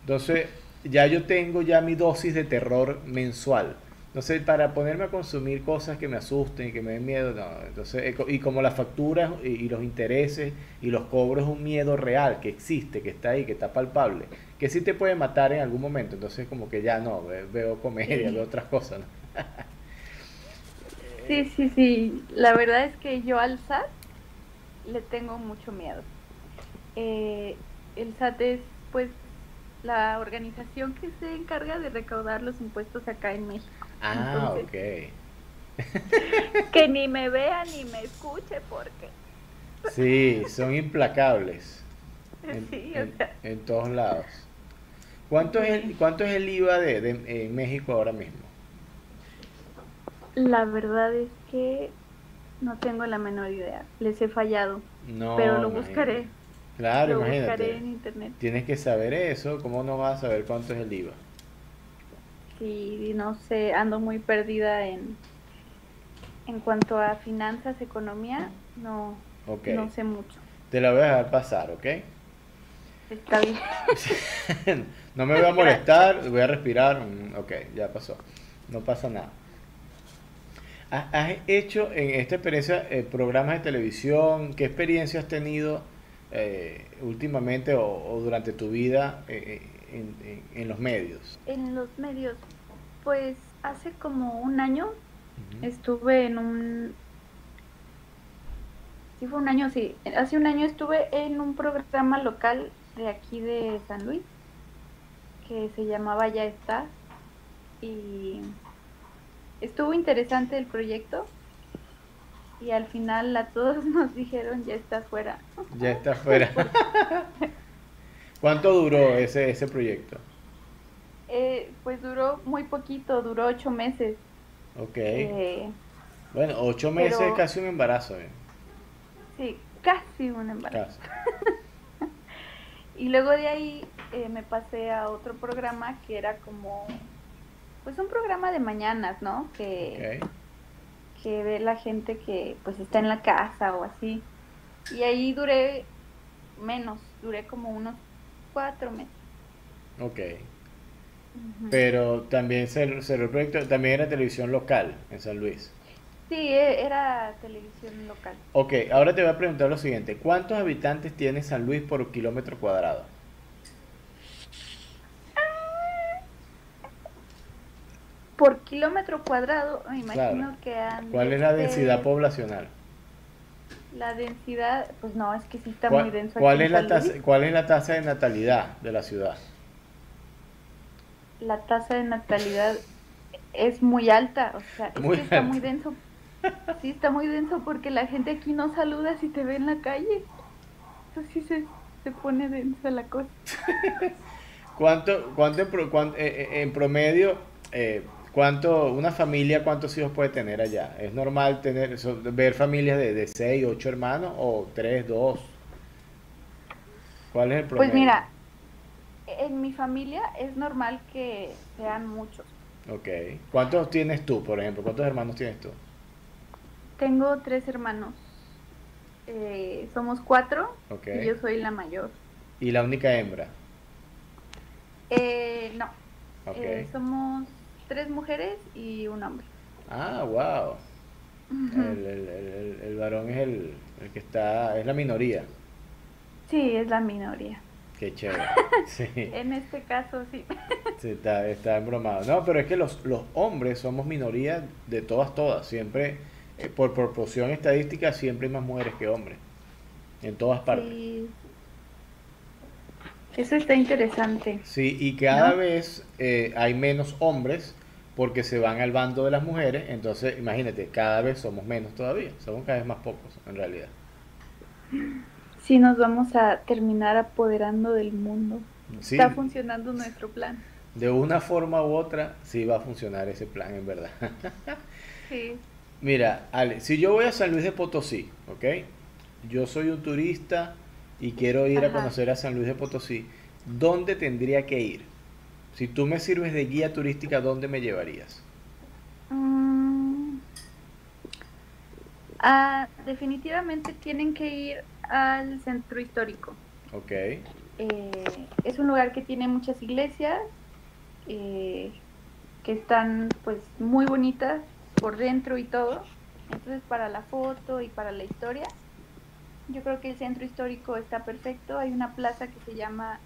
Entonces, ya yo tengo ya mi dosis de terror mensual. Entonces, para ponerme a consumir cosas que me asusten y que me den miedo, no. Entonces, eh, y como las facturas y, los intereses y los cobros es un miedo real que existe, que está ahí, que está palpable, que sí te puede matar en algún momento. Entonces, como que ya no, veo comedia, veo otras cosas. Sí, sí, sí. La verdad es que yo al SAT le tengo mucho miedo. Eh, el SAT es, pues, la organización que se encarga de recaudar los impuestos acá en México. Ah, ok. [LAUGHS] que ni me vea ni me escuche porque... Sí, son implacables. [LAUGHS] En, Sí, en- o sea. en todos lados. ¿Cuánto es el, cuánto es el IVA de, de- en México ahora mismo? La verdad es que no tengo la menor idea. Les he fallado, No, pero lo imagínate. buscaré. Claro, lo imagínate. buscaré en internet. Tienes que saber eso. ¿Cómo no vas a saber cuánto es el IVA? Sí, no sé, ando muy perdida en en cuanto a finanzas, economía, no no sé mucho. Te la voy a dejar pasar, ¿ok? Está bien. [LAUGHS] no me voy a molestar, voy a respirar. mm, Ok, ya pasó. No pasa nada. ¿Has hecho en esta experiencia eh, programas de televisión? ¿Qué experiencia has tenido eh, últimamente o, o durante tu vida eh, eh, en, en- en los medios? En los medios, pues hace como un año estuve en un sí fue un año, sí, hace un año estuve en un programa local de aquí de San Luis que se llamaba Ya está y estuvo interesante el proyecto y al final a todos [LAUGHS] nos dijeron ya está fuera. Ya está fuera. [LAUGHS] ¿Cuánto duró ese, ese proyecto? Eh, pues duró muy poquito, duró ocho meses. Ok. Eh, Bueno, ocho meses pero- es casi un embarazo. eh, sí, casi un embarazo. Casi. [LAUGHS] Y luego de ahí eh, me pasé a otro programa que era como, pues un programa de mañanas, ¿no? Que, que ve la gente que pues está en la casa o así. Y ahí duré menos, duré como unos cuatro meses. Ok. Pero también cerró cerró el proyecto, también era televisión local en San Luis. Sí, e- era televisión local. Ok, ahora te voy a preguntar lo siguiente. ¿Cuántos habitantes tiene San Luis por kilómetro cuadrado? Por kilómetro cuadrado, me imagino Claro. que han ¿Cuál es la densidad poblacional? La densidad, pues no, es que sí está ¿Cuál, muy denso. cuál es la tasa, cuál es la tasa de natalidad de la ciudad? La tasa de natalidad es muy alta, o sea, es Muy que está alta. muy denso. Sí, está muy denso porque la gente aquí no saluda si te ve en la calle. Entonces sí se, se pone densa la cosa. [LAUGHS] ¿Cuánto, cuánto en, eh, eh, en promedio, eh, cuánto, una familia, cuántos hijos puede tener allá? ¿Es normal tener, ver familias de, de 6, 8 hermanos o 3, 2? ¿Cuál es el promedio? Pues mira, en mi familia es normal que sean muchos. Ok. ¿Cuántos tienes tú, por ejemplo? ¿Cuántos hermanos tienes tú? Tengo tres hermanos. Eh, somos cuatro y yo soy la mayor. ¿Y la única hembra? Eh, no, Ok. eh, somos tres mujeres y un hombre. Ah, wow. El, el- el- el- el varón es el, el que está, es la minoría. Sí, es la minoría. Qué chévere. [LAUGHS] Sí, En este caso, sí. [LAUGHS] sí, está, está embromado. No, pero es que los, los hombres somos minoría de todas, todas. Siempre, eh, por proporción estadística, siempre hay más mujeres que hombres. En todas partes. Sí. Eso está interesante. Sí, y cada ¿No? vez eh, hay menos hombres porque se van al bando de las mujeres. Entonces, imagínate, cada vez somos menos todavía. Somos cada vez más pocos, en realidad. Sí, nos vamos a terminar apoderando del mundo. Sí, Está funcionando nuestro plan. de una forma u otra, sí va a funcionar ese plan, en verdad. [LAUGHS] Sí. Mira, Ale, si yo voy a San Luis de Potosí, ¿ok? Yo soy un turista y quiero ir a conocer a San Luis de Potosí. ¿Dónde tendría que ir? Si tú me sirves de guía turística, ¿dónde me llevarías? Mm. Ah, definitivamente tienen que ir al centro histórico. ¿Ok? Eh, es un lugar que tiene muchas iglesias eh, que están pues muy bonitas por dentro y todo. Entonces para la foto y para la historia, yo creo que el centro histórico está perfecto. Hay una plaza que se llama,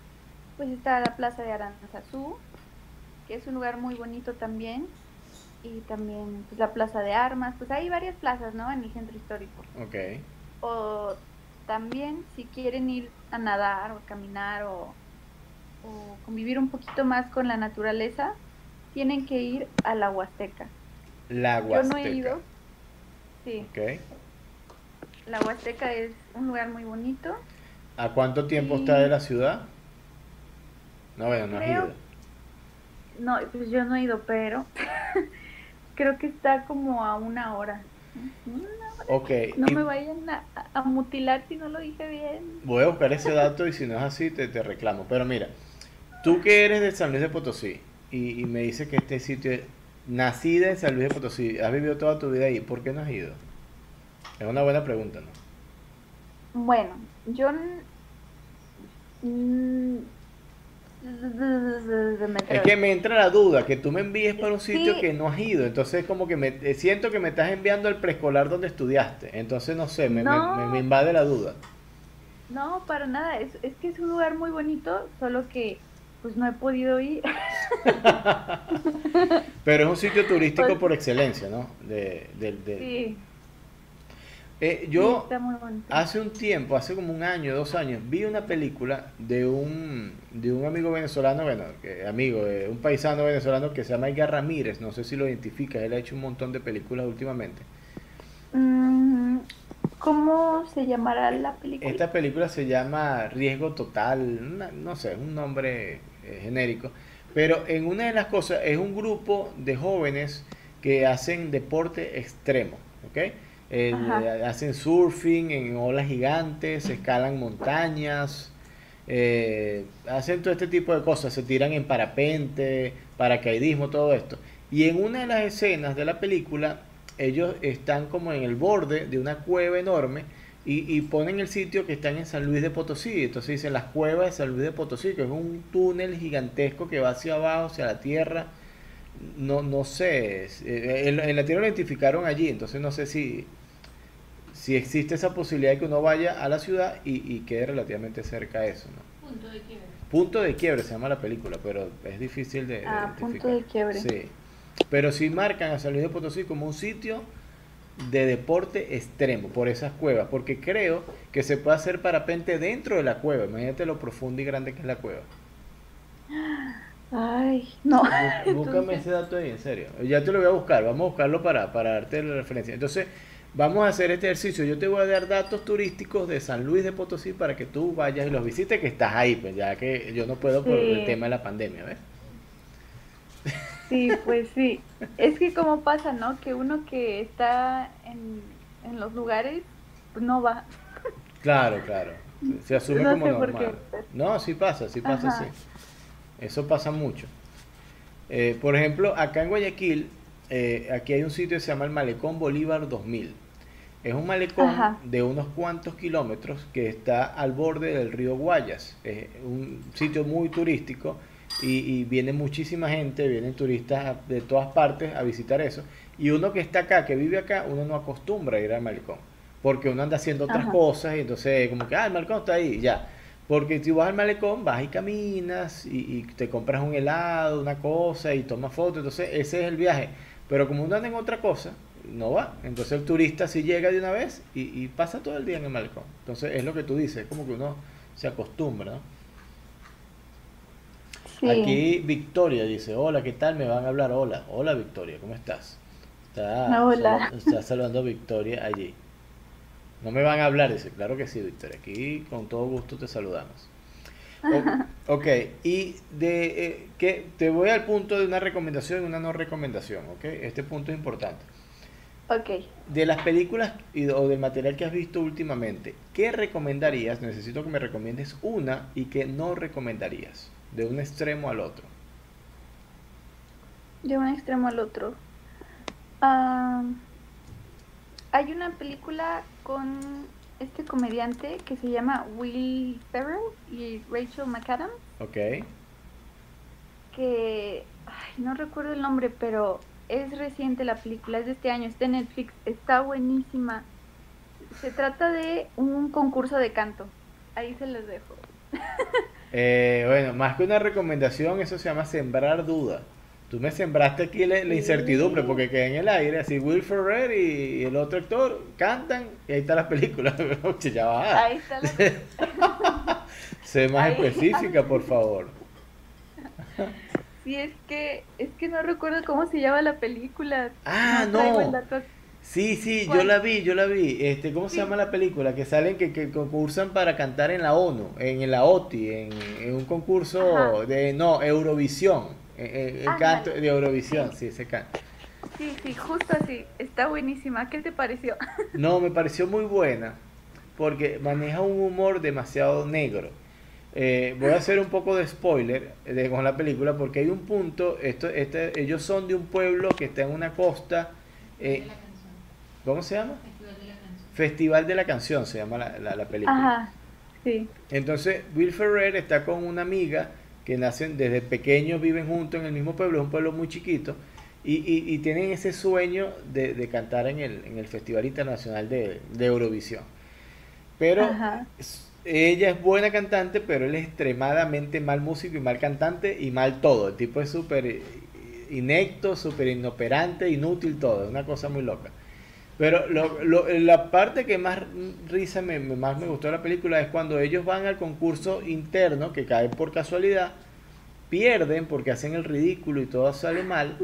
pues está la plaza de Aranzazú, que es un lugar muy bonito también. Y también pues, la plaza de armas, pues hay varias plazas, ¿no? En el centro histórico. Ok. O también si quieren ir a nadar o a caminar o, o convivir un poquito más con la naturaleza, tienen que ir a la Huasteca. La Yo Huasteca. no he ido. Sí, Ok. La Huasteca es un lugar muy bonito. ¿A cuánto tiempo está de la ciudad? No, bueno, no has Creo- ido. No, pues yo no he ido, pero [LAUGHS] creo que está como a una hora. Una hora. Ok, No y me vayan a, a mutilar si no lo dije bien. voy a buscar ese [LAUGHS] dato y si no es así te, te reclamo. Pero mira, tú que eres de San Luis de Potosí y, y me dices que este sitio es nacida en San Luis de Potosí, has vivido toda tu vida ahí, ¿por qué no has ido? Es una buena pregunta, ¿no? Bueno, yo... mm, me Es que me entra la duda que tú me envíes para un sitio Sí. que no has ido. Entonces, como que me eh, siento que me estás enviando al preescolar donde estudiaste. Entonces, no sé, me, me- No. me- me invade la duda. No, para nada. Es, es que es un lugar muy bonito, solo que pues no he podido ir. [LAUGHS] Pero es un sitio turístico Pues- por excelencia, ¿no? De, Sí, Eh, yo hace un tiempo, hace como un año, dos años, vi una película de un, de un amigo venezolano, bueno, que- amigo, eh, un paisano venezolano que se llama Edgar Ramírez. No sé si lo identificas, él ha hecho un montón de películas últimamente. Mm, ¿Cómo se llamará la película? Esta película se llama Riesgo Total, una- no sé, es un nombre eh, genérico, pero en una de las cosas es un grupo de jóvenes que hacen deporte extremo, ¿ok? Eh, hacen surfing en olas gigantes, escalan montañas, eh, hacen todo este tipo de cosas, se tiran en parapente, paracaidismo, todo esto. Y en una de las escenas de la película, ellos están como en el borde de una cueva enorme y, y ponen el sitio que están en San Luis de Potosí. Entonces dicen las cuevas de San Luis de Potosí, que es un túnel gigantesco que va hacia abajo, hacia la tierra. No, no sé, eh, en, en la tierra lo identificaron allí, entonces no sé si, si existe esa posibilidad de que uno vaya a la ciudad y, y quede relativamente cerca a eso, ¿no? Punto de quiebre. Punto de quiebre se llama la película, pero es difícil de, de Ah, punto de quiebre. Sí. Pero sí marcan a San Luis de Potosí como un sitio de deporte extremo por esas cuevas, porque creo que se puede hacer parapente dentro de la cueva. Imagínate lo profundo y grande que es la cueva. Ay, no. Bú- Búscame Entonces- ese dato ahí, en serio. Ya te lo voy a buscar, vamos a buscarlo para, para darte la referencia. Entonces, vamos a hacer este ejercicio. Yo te voy a dar datos turísticos de San Luis de Potosí para que tú vayas y los visites, que estás ahí, pues ya que yo no puedo por el tema de la pandemia, ¿ves? Sí, pues sí. Es que como pasa, ¿no? Que uno que está en, en los lugares, pues no va. Claro, claro. Se- asume No como normal. qué. No, sí pasa, sí pasa, Ajá. sí. Eso pasa mucho. Eh, por ejemplo, acá en Guayaquil, eh, aquí hay un sitio que se llama el Malecón Bolívar 2000. Es un malecón Ajá. de unos cuantos kilómetros que está al borde del río Guayas. Es un sitio muy turístico y, y viene muchísima gente, vienen turistas de todas partes a visitar eso. Y uno que está acá, que vive acá, uno no acostumbra a ir al malecón. Porque uno anda haciendo otras Ajá. cosas y entonces como que, ah, el malecón está ahí, ya. Porque si vas al malecón, vas y caminas y, y te compras un helado, una cosa y tomas fotos. Entonces ese es el viaje. Pero como uno anda en otra cosa, no va. Entonces el turista sí llega de una vez y, y pasa todo el día en el malecón. Entonces es lo que tú dices, es como que uno se acostumbra, ¿no? Sí. Aquí Victoria dice, hola, ¿qué tal? Me van a hablar, hola, hola Victoria, ¿cómo estás? Está, Hola. sal- está saludando a Victoria allí. No me van a hablar, dice, claro que sí, Victoria, aquí con todo gusto te saludamos. O- ok, y de eh, que te voy al punto de una recomendación y una no recomendación, ok, este punto es importante. Ok. De las películas y, o del material que has visto últimamente, ¿qué recomendarías? Necesito que me recomiendes una y que no recomendarías, de un extremo al otro. De un extremo al otro. Ah, hay una película con este comediante que se llama Will Ferrell y Rachel McAdams, Ok, que ay, no recuerdo el nombre, pero es reciente la película, es de este año, está en Netflix, está buenísima. Se trata de un concurso de canto. Ahí se los dejo. [LAUGHS] Eh, bueno, más que una recomendación, eso se llama sembrar duda. Tú me sembraste aquí la, la incertidumbre porque quedé en el aire, así Will Ferrer y, y el otro actor cantan y ahí está la película. [LAUGHS] Ya va. Ahí está la [LAUGHS] Sé más Ahí. específica, por favor. Sí, es que es que no recuerdo cómo se llama la película. Ah, no. Sí, sí, yo la vi, yo la vi. Este, ¿cómo se llama la película? Que salen, que, que concursan para cantar en la ONU, en la OTI, en, en un concurso Ajá. de, no, Eurovisión. Eh, eh, El, canto de Eurovisión, sí, ese canto. Sí, sí, justo así. Está buenísima. ¿Qué te pareció? [LAUGHS] No, me pareció muy buena porque maneja un humor demasiado negro. Eh, voy a hacer un poco de spoiler de, con la película porque hay un punto, esto, este, ellos son de un pueblo que está en una costa, eh, ¿cómo se llama? Festival de la Canción se llama la, la- la película. Ajá, sí. Entonces Will Ferrer está con una amiga que nacen desde pequeños, viven juntos en el mismo pueblo, es un pueblo muy chiquito, y, y- y tienen ese sueño de, de cantar en el, en el Festival Internacional de, de Eurovisión. Pero Ajá. ella es buena cantante, pero él es extremadamente mal músico y mal cantante y mal todo. El tipo es súper eh, inecto, súper inoperante, inútil todo, es una cosa muy loca. Pero lo- lo- la parte que más risa me, me- más me gustó de la película es cuando ellos van al concurso interno, que cae por casualidad, pierden porque hacen el ridículo y todo sale mal.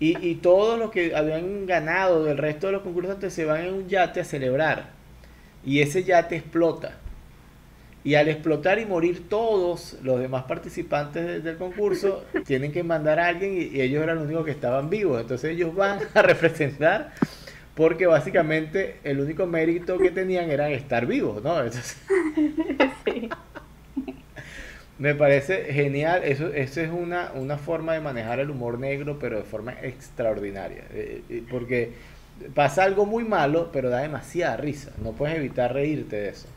Y, y todos los que habían ganado del resto de los concursantes se van en un yate a celebrar. Y ese yate explota. Y al explotar y morir todos los demás participantes de- del concurso, [LAUGHS] tienen que mandar a alguien y, y ellos eran los únicos que estaban vivos. Entonces ellos van a representar porque básicamente el único mérito que tenían era estar vivos, ¿no? Entonces, [LAUGHS] sí. me parece genial. Eso, eso es una, una forma de manejar el humor negro, pero de forma extraordinaria. Eh, eh, porque pasa algo muy malo, pero da demasiada risa. No puedes evitar reírte de eso.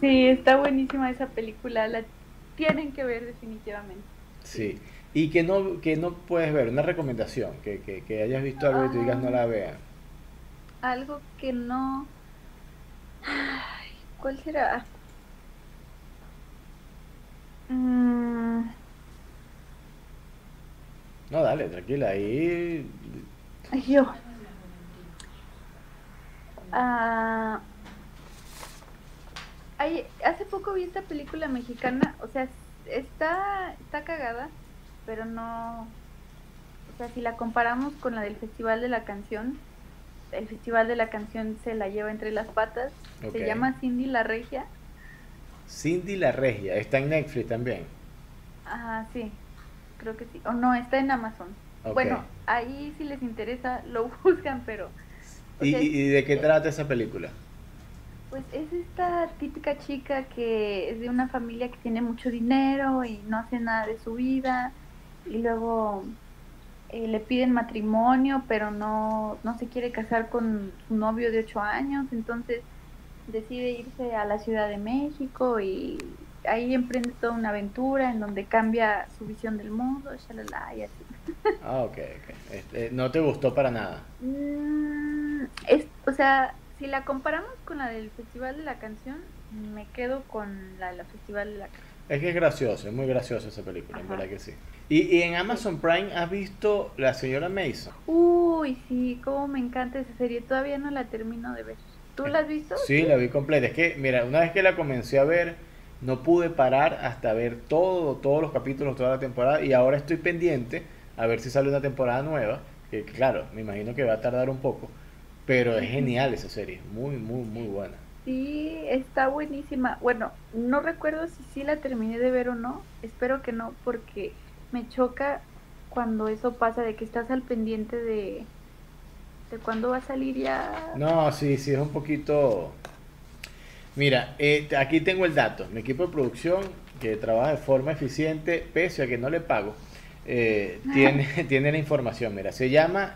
Sí, está buenísima esa película. La tienen que ver definitivamente. Sí. Y que no, que no puedes ver, una recomendación, que, que, que hayas visto algo y tú digas no la vean. Algo que no. Ay, ¿Cuál será? Mm, No, dale, tranquila, ahí... ay, yo. Ah, ay, hace poco vi esta película mexicana, o sea, está, está cagada, pero no, o sea, si la comparamos con la del Festival de la Canción, el Festival de la Canción se la lleva entre las patas, se llama Cindy la Regia, Cindy la Regia, está en Netflix también. ajá, sí, creo que sí, o no, está en Amazon. Bueno, ahí si les interesa lo [LAUGHS] buscan, pero... ¿Y, sea, y- de qué trata esa película? Pues es esta típica chica que es de una familia que tiene mucho dinero y no hace nada de su vida y luego eh, le piden matrimonio pero no, no se quiere casar con su novio de ocho años, entonces decide irse a la Ciudad de México y ahí emprende toda una aventura en donde cambia su visión del mundo, shalala, y así. [LAUGHS] Ah, ok, ok. Este, no te gustó para nada. Mm, es, o sea, si la comparamos con la del Festival de la Canción, me quedo con la del Festival de la Canción. Es que es gracioso, es muy graciosa esa película, en verdad que sí. Y, y en Amazon Prime has visto La Señora Mason. Uy, sí, cómo me encanta esa serie. Todavía no la termino de ver. ¿Tú la has visto? Sí, la vi completa. Es que, mira, una vez que la comencé a ver, no pude parar hasta ver todo, todos los capítulos, toda la temporada. Y ahora estoy pendiente a ver si sale una temporada nueva. Que claro, me imagino que va a tardar un poco. Pero es genial esa serie. Muy, muy, muy buena. Sí, está buenísima. Bueno, no recuerdo si sí la terminé de ver o no. Espero que no, porque me choca cuando eso pasa, de que estás al pendiente de, de cuándo va a salir ya. No, sí, sí, es un poquito... Mira, eh, aquí tengo el dato. Mi equipo de producción, que trabaja de forma eficiente, pese a que no le pago, eh, tiene, [LAUGHS] [LAUGHS] tiene la información. Mira, se llama,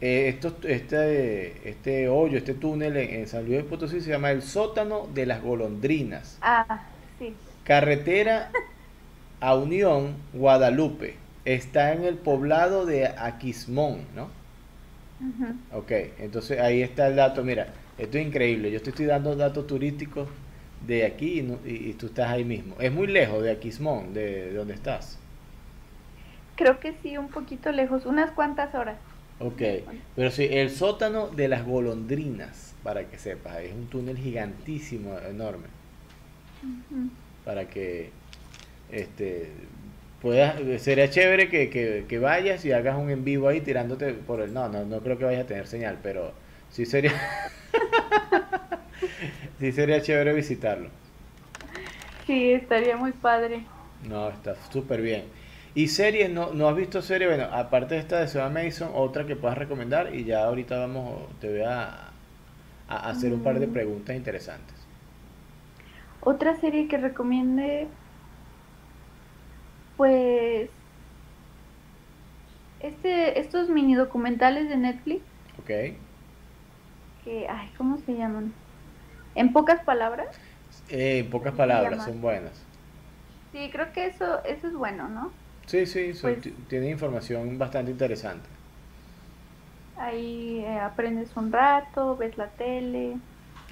eh, esto, este, este hoyo, este túnel en, en San Luis de Potosí, se llama el sótano de las golondrinas. Ah, sí. Carretera [LAUGHS] a Unión, Guadalupe. Está en el poblado de Aquismón, ¿no? Ujú. Ok, entonces ahí está el dato. Mira, esto es increíble. Yo te estoy dando datos turísticos de aquí y, no- y- y tú estás ahí mismo. Es muy lejos de Aquismón, de, de donde estás. Creo que sí, un poquito lejos, unas cuantas horas. Ok, pero sí, el sótano de las golondrinas, para que sepas, es un túnel gigantísimo, enorme, para que este puedas, sería chévere que, que, que vayas y hagas un en vivo ahí tirándote por el, no, no, no creo que vayas a tener señal, pero Sí sería... [LAUGHS] sí sería chévere visitarlo. Sí, estaría muy padre. No, está súper bien. ¿Y series? ¿No, ¿No has visto series? Bueno, aparte de esta de Seba Mason, otra que puedas recomendar y ya ahorita vamos, te voy a, a hacer un par de Mm. preguntas interesantes. Otra serie que recomiende, pues, este, estos mini documentales de Netflix, ¿Ok? que, ay, ¿cómo se llaman? En pocas palabras. Eh, en pocas palabras, son buenas. Sí, creo que eso, eso es bueno, ¿no? Sí, sí, son- Pues- ti- tiene información bastante interesante. Ahí eh, aprendes un rato, ves la tele.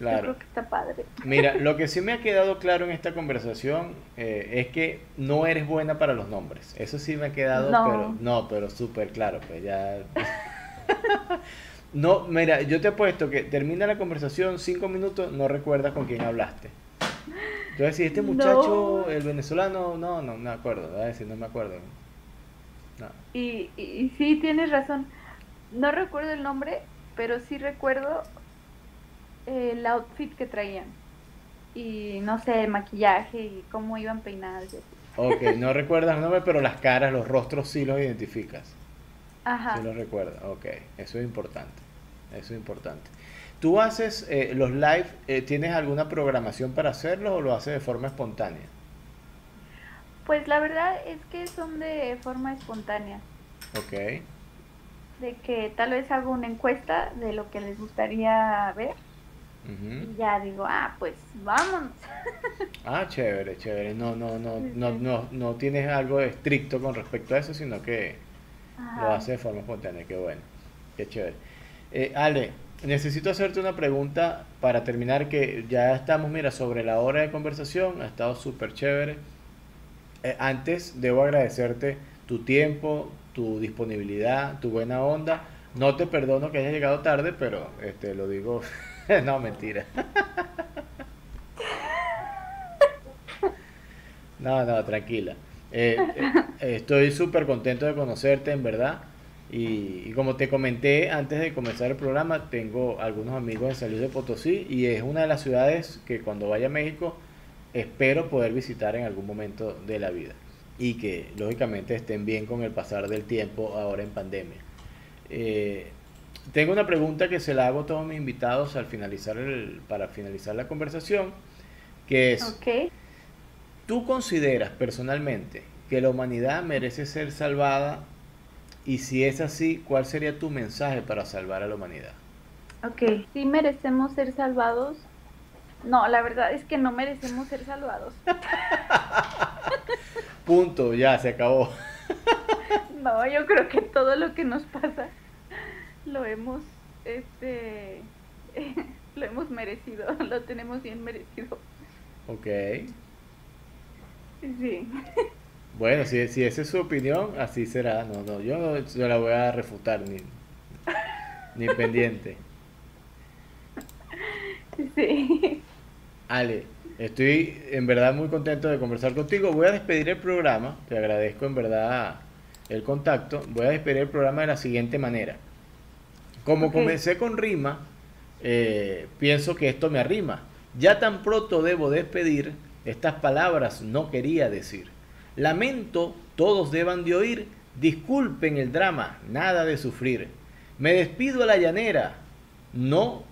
Yo Claro. creo que está padre. Mira, lo que sí [LAUGHS] me ha quedado claro en esta conversación eh, es que no eres buena para los nombres. Eso sí me ha quedado, No. pero no, pero súper claro, pues ya. No, mira, yo te apuesto que termina la conversación, cinco minutos, no recuerdas con quién hablaste. Entonces, si este No. muchacho, el venezolano, no, no, no me acuerdo, voy a decir, no me acuerdo. No. Y, y, y sí, tienes razón. No recuerdo el nombre, pero sí recuerdo el outfit que traían. Y no sé, el maquillaje y cómo iban peinadas. y así. Ok, no recuerdas el nombre, pero las caras, los rostros sí los identificas. Ajá. Sí lo recuerda, ok, eso es importante, eso es importante. ¿Tú haces eh, los live, eh, tienes alguna programación para hacerlos o lo haces de forma espontánea? Pues la verdad es que son de forma espontánea. Ok, De que tal vez hago una encuesta de lo que les gustaría ver. Y ya digo, ah, pues vámonos. [LAUGHS] Ah, chévere, chévere, no, no, no, Sí, no, no, no tienes algo estricto con respecto a eso, sino que lo haces de forma espontánea, qué bueno, qué chévere. Eh, Ale, necesito hacerte una pregunta para terminar, que ya estamos, mira, sobre la hora de conversación, ha estado súper chévere. Eh, antes debo agradecerte tu tiempo, tu disponibilidad, tu buena onda. No te perdono que hayas llegado tarde, pero este lo digo, [LAUGHS] no mentira. [LAUGHS] No, no, tranquila. Eh, eh, estoy súper contento de conocerte, en verdad. Y, como te comenté antes de comenzar el programa, tengo algunos amigos en San Luis de Potosí y es una de las ciudades que cuando vaya a México espero poder visitar en algún momento de la vida. Y que lógicamente estén bien con el pasar del tiempo ahora en pandemia. Eh, tengo una pregunta que se la hago a todos mis invitados al finalizar el, para finalizar la conversación, que es... Ok. ¿Tú consideras personalmente que la humanidad merece ser salvada? Y si es así, ¿cuál sería tu mensaje para salvar a la humanidad? Ok. ¿Sí merecemos ser salvados? No, la verdad es que no merecemos ser salvados. [LAUGHS] Punto, ya se acabó. [LAUGHS] No, yo creo que todo lo que nos pasa lo hemos, este, [LAUGHS] lo hemos merecido, [LAUGHS] lo tenemos bien merecido. Ok. Sí. Bueno, si, si esa es su opinión, así será. No, no, yo no la voy a refutar ni, ni [LAUGHS] pendiente. Sí. Ale, estoy en verdad muy contento de conversar contigo. Voy a despedir el programa. Te agradezco en verdad el contacto. Voy a despedir el programa de la siguiente manera. Como comencé con rima, eh, pienso que esto me arrima. Ya tan pronto debo despedir, estas palabras no quería decir. Lamento, todos deban de oír, disculpen el drama, nada de sufrir. Me despido a la llanera, no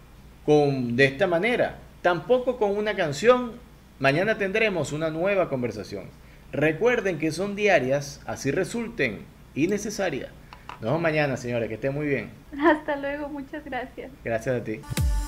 con de esta manera, tampoco con una canción. Mañana tendremos una nueva conversación. Recuerden que son diarias, así resulten innecesarias. Nos vemos mañana, señores, que estén muy bien. Hasta luego, muchas gracias. Gracias a ti.